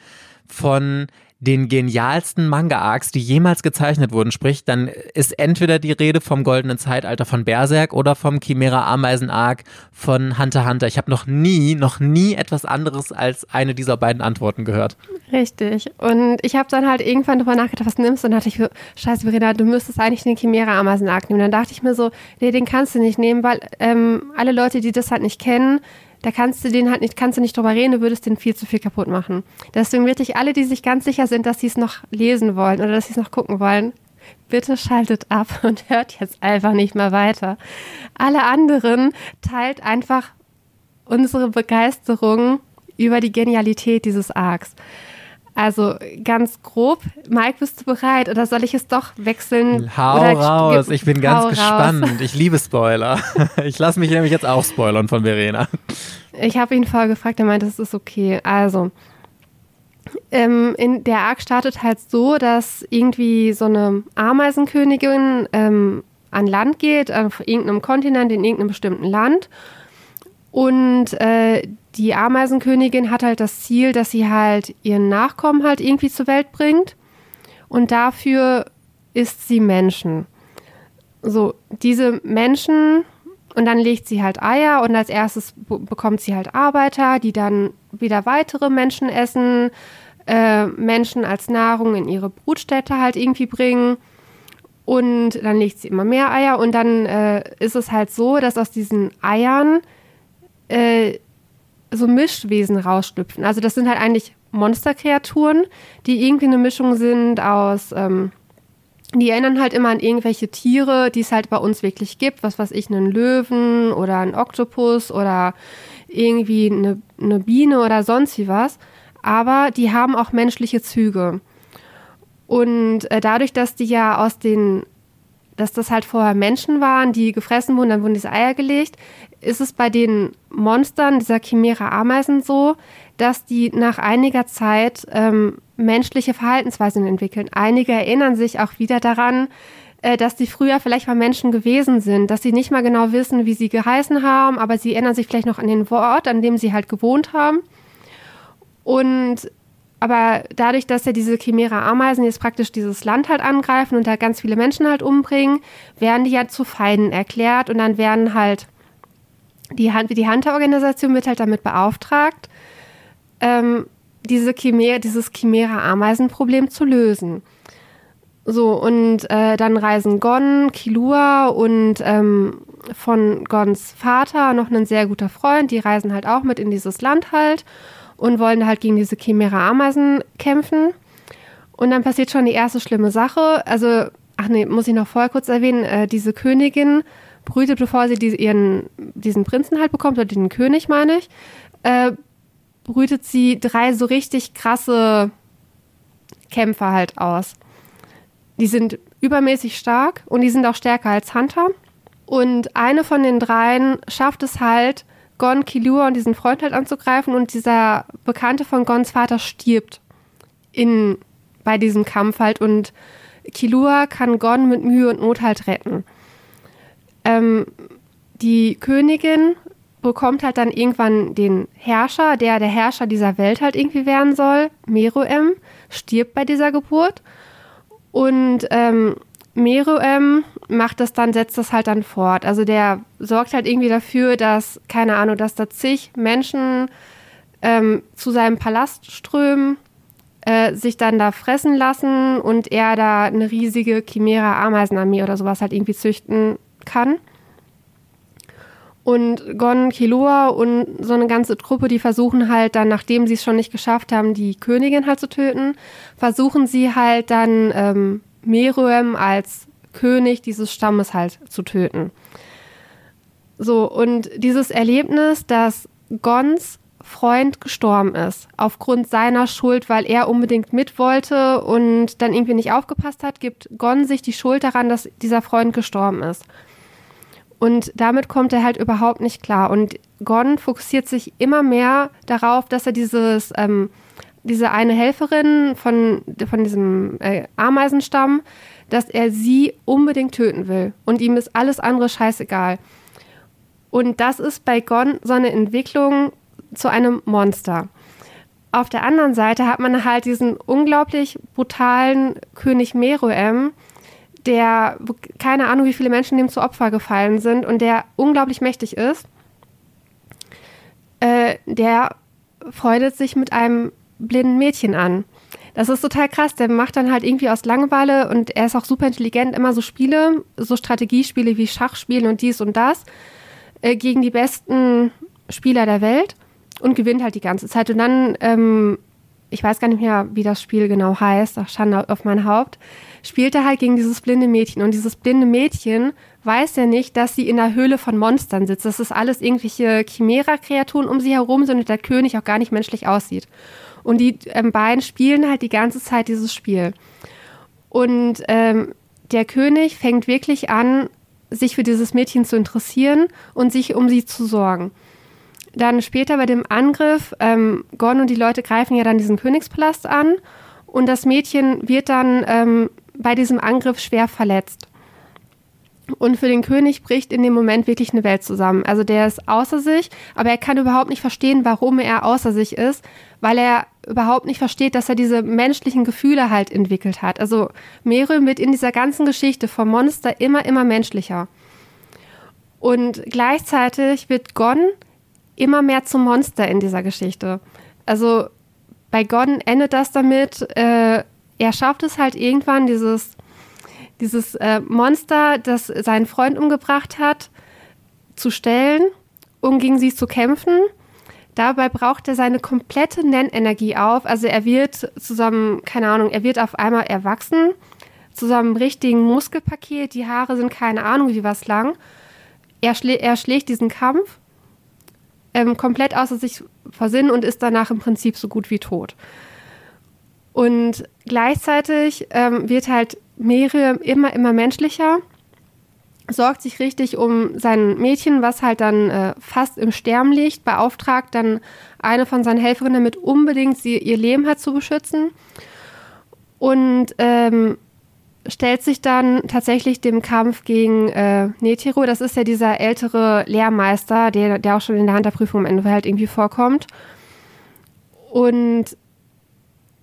von den genialsten Manga-Arcs, die jemals gezeichnet wurden, spricht, dann ist entweder die Rede vom goldenen Zeitalter von Berserk oder vom Chimera Ameisen Arc von Hunter Hunter. Ich habe noch nie, noch nie etwas anderes als eine dieser beiden Antworten gehört. Richtig. Und ich habe dann halt irgendwann drüber nachgedacht, was nimmst du? Und dachte ich, scheiße, Verena, du müsstest eigentlich den Chimera Ameisen Arc nehmen. Dann dachte ich mir so, nee, den kannst du nicht nehmen, weil ähm, alle Leute, die das halt nicht kennen, da kannst du den halt nicht, kannst du nicht drüber reden, du würdest den viel zu viel kaputt machen. Deswegen wirklich alle, die sich ganz sicher sind, dass sie es noch lesen wollen oder dass sie es noch gucken wollen, bitte schaltet ab und hört jetzt einfach nicht mehr weiter. Alle anderen teilt einfach unsere Begeisterung über die Genialität dieses Arcs. Also ganz grob. Mike, bist du bereit oder soll ich es doch wechseln? Hau oder raus, ich bin ganz gespannt. Raus. Ich liebe Spoiler. Ich lasse mich nämlich jetzt auch spoilern von Verena. Ich habe ihn vorher gefragt, er meinte, es ist okay. Also, ähm, in der Arc startet halt so, dass irgendwie so eine Ameisenkönigin ähm, an Land geht, auf irgendeinem Kontinent, in irgendeinem bestimmten Land. Und äh, die Ameisenkönigin hat halt das Ziel, dass sie halt ihren Nachkommen halt irgendwie zur Welt bringt. Und dafür isst sie Menschen. So, diese Menschen, und dann legt sie halt Eier und als erstes bekommt sie halt Arbeiter, die dann wieder weitere Menschen essen, äh, Menschen als Nahrung in ihre Brutstätte halt irgendwie bringen. Und dann legt sie immer mehr Eier und dann äh, ist es halt so, dass aus diesen Eiern äh, so Mischwesen rausschlüpfen. Also das sind halt eigentlich Monsterkreaturen, die irgendwie eine Mischung sind aus, ähm, die erinnern halt immer an irgendwelche Tiere, die es halt bei uns wirklich gibt. Was weiß ich, einen Löwen oder einen Oktopus oder irgendwie eine, eine Biene oder sonst wie was. Aber die haben auch menschliche Züge. Und äh, dadurch, dass die ja aus den dass das halt vorher Menschen waren, die gefressen wurden, dann wurden diese Eier gelegt, ist es bei den Monstern, dieser Chimära-Ameisen so, dass die nach einiger Zeit ähm, menschliche Verhaltensweisen entwickeln. Einige erinnern sich auch wieder daran, äh, dass die früher vielleicht mal Menschen gewesen sind, dass sie nicht mal genau wissen, wie sie geheißen haben, aber sie erinnern sich vielleicht noch an den Ort, an dem sie halt gewohnt haben. Und aber dadurch, dass ja diese Chimära-Ameisen jetzt praktisch dieses Land halt angreifen und da ganz viele Menschen halt umbringen, werden die ja zu Feinden erklärt und dann werden halt die, die Hunter-Organisation wird halt damit beauftragt, ähm, diese Chimära, dieses Chimära-Ameisen-Problem zu lösen. So, und äh, dann reisen Gon, Kilua und ähm, von Gons Vater noch ein sehr guter Freund, die reisen halt auch mit in dieses Land halt und wollen halt gegen diese Chimära-Ameisen kämpfen. Und dann passiert schon die erste schlimme Sache. Also, ach nee, muss ich noch vorher kurz erwähnen, äh, diese Königin brütet, bevor sie die, ihren, diesen Prinzen halt bekommt, oder den König meine ich, äh, brütet sie drei so richtig krasse Kämpfer halt aus. Die sind übermäßig stark und die sind auch stärker als Hunter. Und eine von den dreien schafft es halt, Gon Kilua und diesen Freund halt anzugreifen und dieser Bekannte von Gons Vater stirbt in, bei diesem Kampf halt und Kilua kann Gon mit Mühe und Not halt retten. Ähm, die Königin bekommt halt dann irgendwann den Herrscher, der der Herrscher dieser Welt halt irgendwie werden soll, Meruem, stirbt bei dieser Geburt und ähm, Meruem macht das dann, setzt das halt dann fort. Also der sorgt halt irgendwie dafür, dass, keine Ahnung, dass da zig Menschen ähm, zu seinem Palast strömen, äh, sich dann da fressen lassen und er da eine riesige Chimera-Ameisenarmee oder sowas halt irgendwie züchten kann. Und Gon, Kiloa und so eine ganze Truppe, die versuchen halt dann, nachdem sie es schon nicht geschafft haben, die Königin halt zu töten, versuchen sie halt dann ähm, Meruem als König dieses Stammes halt zu töten. So, und dieses Erlebnis, dass Gons Freund gestorben ist, aufgrund seiner Schuld, weil er unbedingt mit wollte und dann irgendwie nicht aufgepasst hat, gibt Gon sich die Schuld daran, dass dieser Freund gestorben ist. Und damit kommt er halt überhaupt nicht klar. Und Gon fokussiert sich immer mehr darauf, dass er dieses, ähm, diese eine Helferin von, von diesem äh, Ameisenstamm, dass er sie unbedingt töten will. Und ihm ist alles andere scheißegal. Und das ist bei Gon so eine Entwicklung zu einem Monster. Auf der anderen Seite hat man halt diesen unglaublich brutalen König Meruem, der keine Ahnung, wie viele Menschen dem zu Opfer gefallen sind und der unglaublich mächtig ist. Äh, der freundet sich mit einem blinden Mädchen an. Das ist total krass. Der macht dann halt irgendwie aus Langeweile und er ist auch super intelligent, immer so Spiele, so Strategiespiele wie Schachspielen und dies und das äh, gegen die besten Spieler der Welt und gewinnt halt die ganze Zeit. Und dann ähm, ich weiß gar nicht mehr, wie das Spiel genau heißt, ach, Schande auf mein Haupt, spielt er halt gegen dieses blinde Mädchen. Und dieses blinde Mädchen weiß ja nicht, dass sie in der Höhle von Monstern sitzt. Das ist alles irgendwelche Chimera-Kreaturen um sie herum und der König auch gar nicht menschlich aussieht. Und die ähm, beiden spielen halt die ganze Zeit dieses Spiel. Und ähm, der König fängt wirklich an, sich für dieses Mädchen zu interessieren und sich um sie zu sorgen. Dann später bei dem Angriff, ähm, Gon und die Leute greifen ja dann diesen Königspalast an und das Mädchen wird dann ähm, bei diesem Angriff schwer verletzt. Und für den König bricht in dem Moment wirklich eine Welt zusammen. Also der ist außer sich, aber er kann überhaupt nicht verstehen, warum er außer sich ist, weil er überhaupt nicht versteht, dass er diese menschlichen Gefühle halt entwickelt hat. Also Merium wird in dieser ganzen Geschichte vom Monster immer, immer menschlicher. Und gleichzeitig wird Gon immer mehr zum Monster in dieser Geschichte. Also bei Gon endet das damit, äh, er schafft es halt irgendwann, dieses, dieses äh, Monster, das seinen Freund umgebracht hat, zu stellen, um gegen sie zu kämpfen. Dabei braucht er seine komplette Nennenergie auf. Also er wird zusammen, keine Ahnung, er wird auf einmal erwachsen, zu seinem richtigen Muskelpaket. Die Haare sind keine Ahnung wie was lang. Er, schlä er schlägt diesen Kampf ähm, komplett außer sich vor Sinn und ist danach im Prinzip so gut wie tot. Und gleichzeitig ähm, wird halt Miriam immer, immer menschlicher, sorgt sich richtig um sein Mädchen, was halt dann äh, fast im Sterben liegt, beauftragt dann eine von seinen Helferinnen damit unbedingt sie ihr Leben hat zu beschützen. Und ähm, stellt sich dann tatsächlich dem Kampf gegen äh, Netiro. Das ist ja dieser ältere Lehrmeister, der, der auch schon in der Hunterprüfung am Ende halt irgendwie vorkommt. Und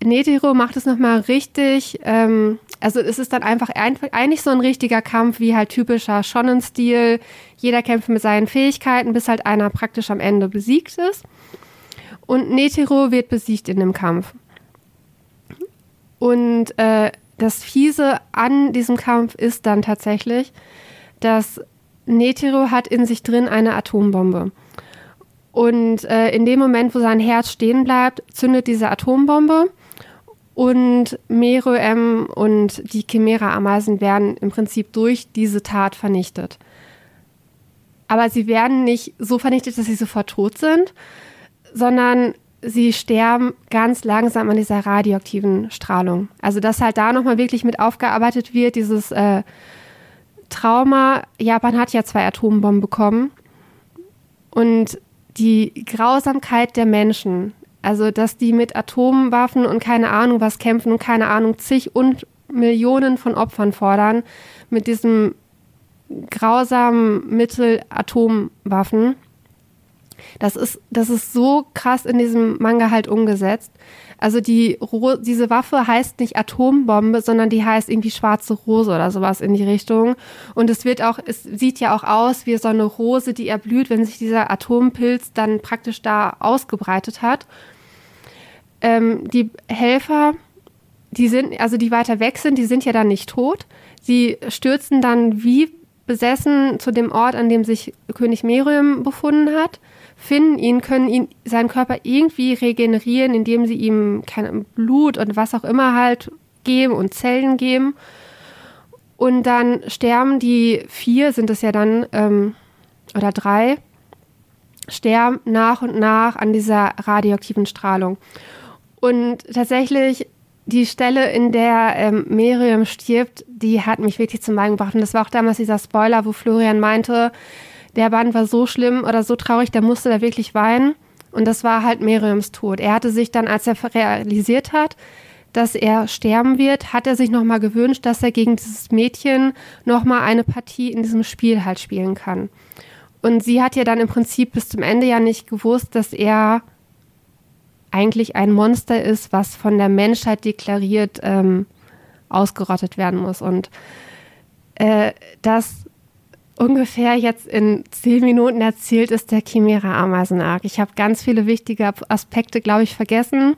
Netiro macht es nochmal richtig. Ähm, also es ist dann einfach ein, eigentlich so ein richtiger Kampf, wie halt typischer Shonen-Stil. Jeder kämpft mit seinen Fähigkeiten, bis halt einer praktisch am Ende besiegt ist. Und Netiro wird besiegt in dem Kampf. Und äh, das Fiese an diesem Kampf ist dann tatsächlich, dass Netero hat in sich drin eine Atombombe. Und äh, in dem Moment, wo sein Herz stehen bleibt, zündet diese Atombombe und Mero M und die Chimera-Ameisen werden im Prinzip durch diese Tat vernichtet. Aber sie werden nicht so vernichtet, dass sie sofort tot sind, sondern sie sterben ganz langsam an dieser radioaktiven Strahlung. Also dass halt da nochmal wirklich mit aufgearbeitet wird, dieses äh, Trauma. Japan hat ja zwei Atombomben bekommen und die Grausamkeit der Menschen, also dass die mit Atomwaffen und keine Ahnung was kämpfen und keine Ahnung zig und Millionen von Opfern fordern mit diesem grausamen Mittel Atomwaffen das ist, das ist so krass in diesem Manga halt umgesetzt. Also die diese Waffe heißt nicht Atombombe, sondern die heißt irgendwie schwarze Rose oder sowas in die Richtung. Und es wird auch, es sieht ja auch aus wie so eine Rose, die erblüht, wenn sich dieser Atompilz dann praktisch da ausgebreitet hat. Ähm, die Helfer, die sind, also die weiter weg sind, die sind ja dann nicht tot. Sie stürzen dann wie besessen zu dem Ort, an dem sich König Merium befunden hat finden ihn, können ihn, seinen Körper irgendwie regenerieren, indem sie ihm kein Blut und was auch immer halt geben und Zellen geben. Und dann sterben die vier, sind es ja dann, ähm, oder drei, sterben nach und nach an dieser radioaktiven Strahlung. Und tatsächlich die Stelle, in der ähm, Miriam stirbt, die hat mich wirklich zum Weinen gebracht. Und das war auch damals dieser Spoiler, wo Florian meinte, der Band war so schlimm oder so traurig, da musste er wirklich weinen. Und das war halt Miriams Tod. Er hatte sich dann, als er realisiert hat, dass er sterben wird, hat er sich nochmal gewünscht, dass er gegen dieses Mädchen nochmal eine Partie in diesem Spiel halt spielen kann. Und sie hat ja dann im Prinzip bis zum Ende ja nicht gewusst, dass er eigentlich ein Monster ist, was von der Menschheit deklariert ähm, ausgerottet werden muss. Und äh, das ungefähr jetzt in zehn Minuten erzählt ist der Chimera Ameisen Arc. Ich habe ganz viele wichtige Aspekte, glaube ich, vergessen.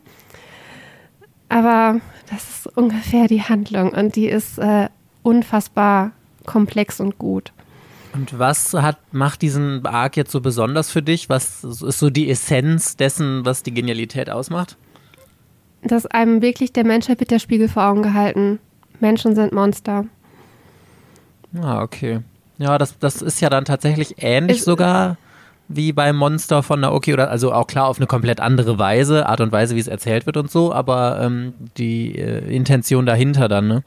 Aber das ist ungefähr die Handlung und die ist äh, unfassbar komplex und gut. Und was hat, macht diesen Arc jetzt so besonders für dich? Was ist so die Essenz dessen, was die Genialität ausmacht? dass einem wirklich der Menschheit wird der Spiegel vor Augen gehalten. Menschen sind Monster. Ah, okay. Ja, das, das ist ja dann tatsächlich ähnlich ist, sogar wie bei Monster von Naoki oder also auch klar auf eine komplett andere Weise, Art und Weise, wie es erzählt wird und so, aber ähm, die äh, Intention dahinter dann, ne?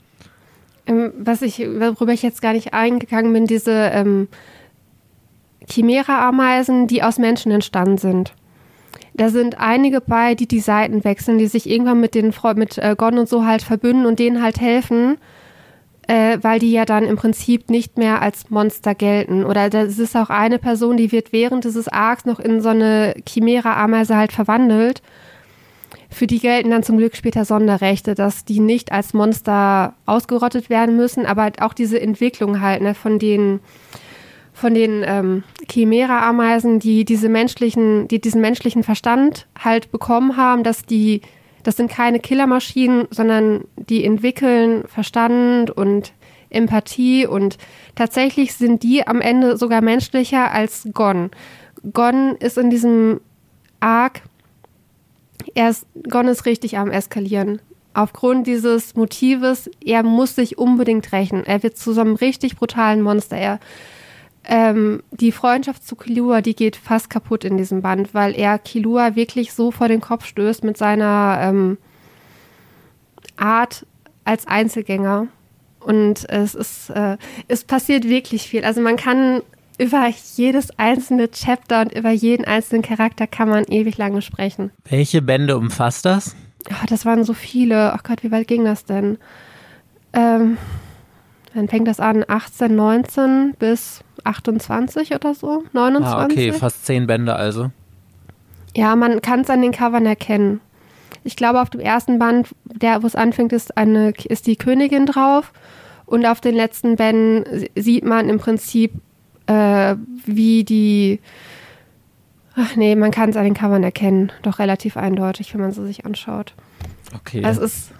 Ähm, was ich, worüber ich jetzt gar nicht eingegangen bin, diese ähm, Chimera-Ameisen, die aus Menschen entstanden sind. Da sind einige bei, die die Seiten wechseln, die sich irgendwann mit den mit äh, Gon und so halt verbünden und denen halt helfen, äh, weil die ja dann im Prinzip nicht mehr als Monster gelten. Oder das ist auch eine Person, die wird während dieses Arcs noch in so eine Chimera-Ameise halt verwandelt. Für die gelten dann zum Glück später Sonderrechte, dass die nicht als Monster ausgerottet werden müssen, aber auch diese Entwicklung halt ne, von den von den ähm, Chimera-Ameisen, die diese menschlichen, die diesen menschlichen Verstand halt bekommen haben, dass die, das sind keine Killermaschinen, sondern die entwickeln Verstand und Empathie und tatsächlich sind die am Ende sogar menschlicher als Gon. Gon ist in diesem Arc, er ist, Gon ist richtig am Eskalieren. Aufgrund dieses Motives, er muss sich unbedingt rächen. Er wird zu so einem richtig brutalen Monster. Er ähm, die Freundschaft zu Kilua, die geht fast kaputt in diesem Band, weil er Kilua wirklich so vor den Kopf stößt mit seiner ähm, Art als Einzelgänger. Und es ist, äh, es passiert wirklich viel. Also man kann über jedes einzelne Chapter und über jeden einzelnen Charakter kann man ewig lange sprechen. Welche Bände umfasst das? Oh, das waren so viele. Ach Gott, wie weit ging das denn? Ähm, dann fängt das an 18, 19 bis 28 oder so, 29. Ah, okay, fast zehn Bände also. Ja, man kann es an den Covern erkennen. Ich glaube, auf dem ersten Band, der, wo es anfängt, ist, eine, ist die Königin drauf. Und auf den letzten Bänden sieht man im Prinzip, äh, wie die. Ach nee, man kann es an den Covern erkennen. Doch relativ eindeutig, wenn man sie sich anschaut. Okay. Es ist,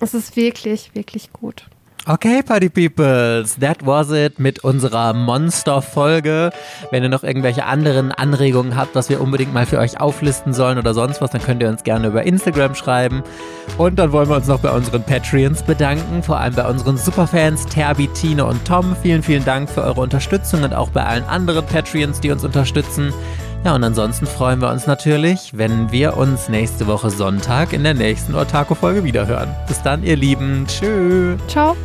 es ist wirklich, wirklich gut. Okay, Party Peoples, that was it mit unserer Monster-Folge. Wenn ihr noch irgendwelche anderen Anregungen habt, was wir unbedingt mal für euch auflisten sollen oder sonst was, dann könnt ihr uns gerne über Instagram schreiben. Und dann wollen wir uns noch bei unseren Patreons bedanken, vor allem bei unseren Superfans Terbi, Tine und Tom. Vielen, vielen Dank für eure Unterstützung und auch bei allen anderen Patreons, die uns unterstützen. Ja, und ansonsten freuen wir uns natürlich, wenn wir uns nächste Woche Sonntag in der nächsten Ortaco-Folge wiederhören. Bis dann, ihr Lieben. Tschüss. Ciao.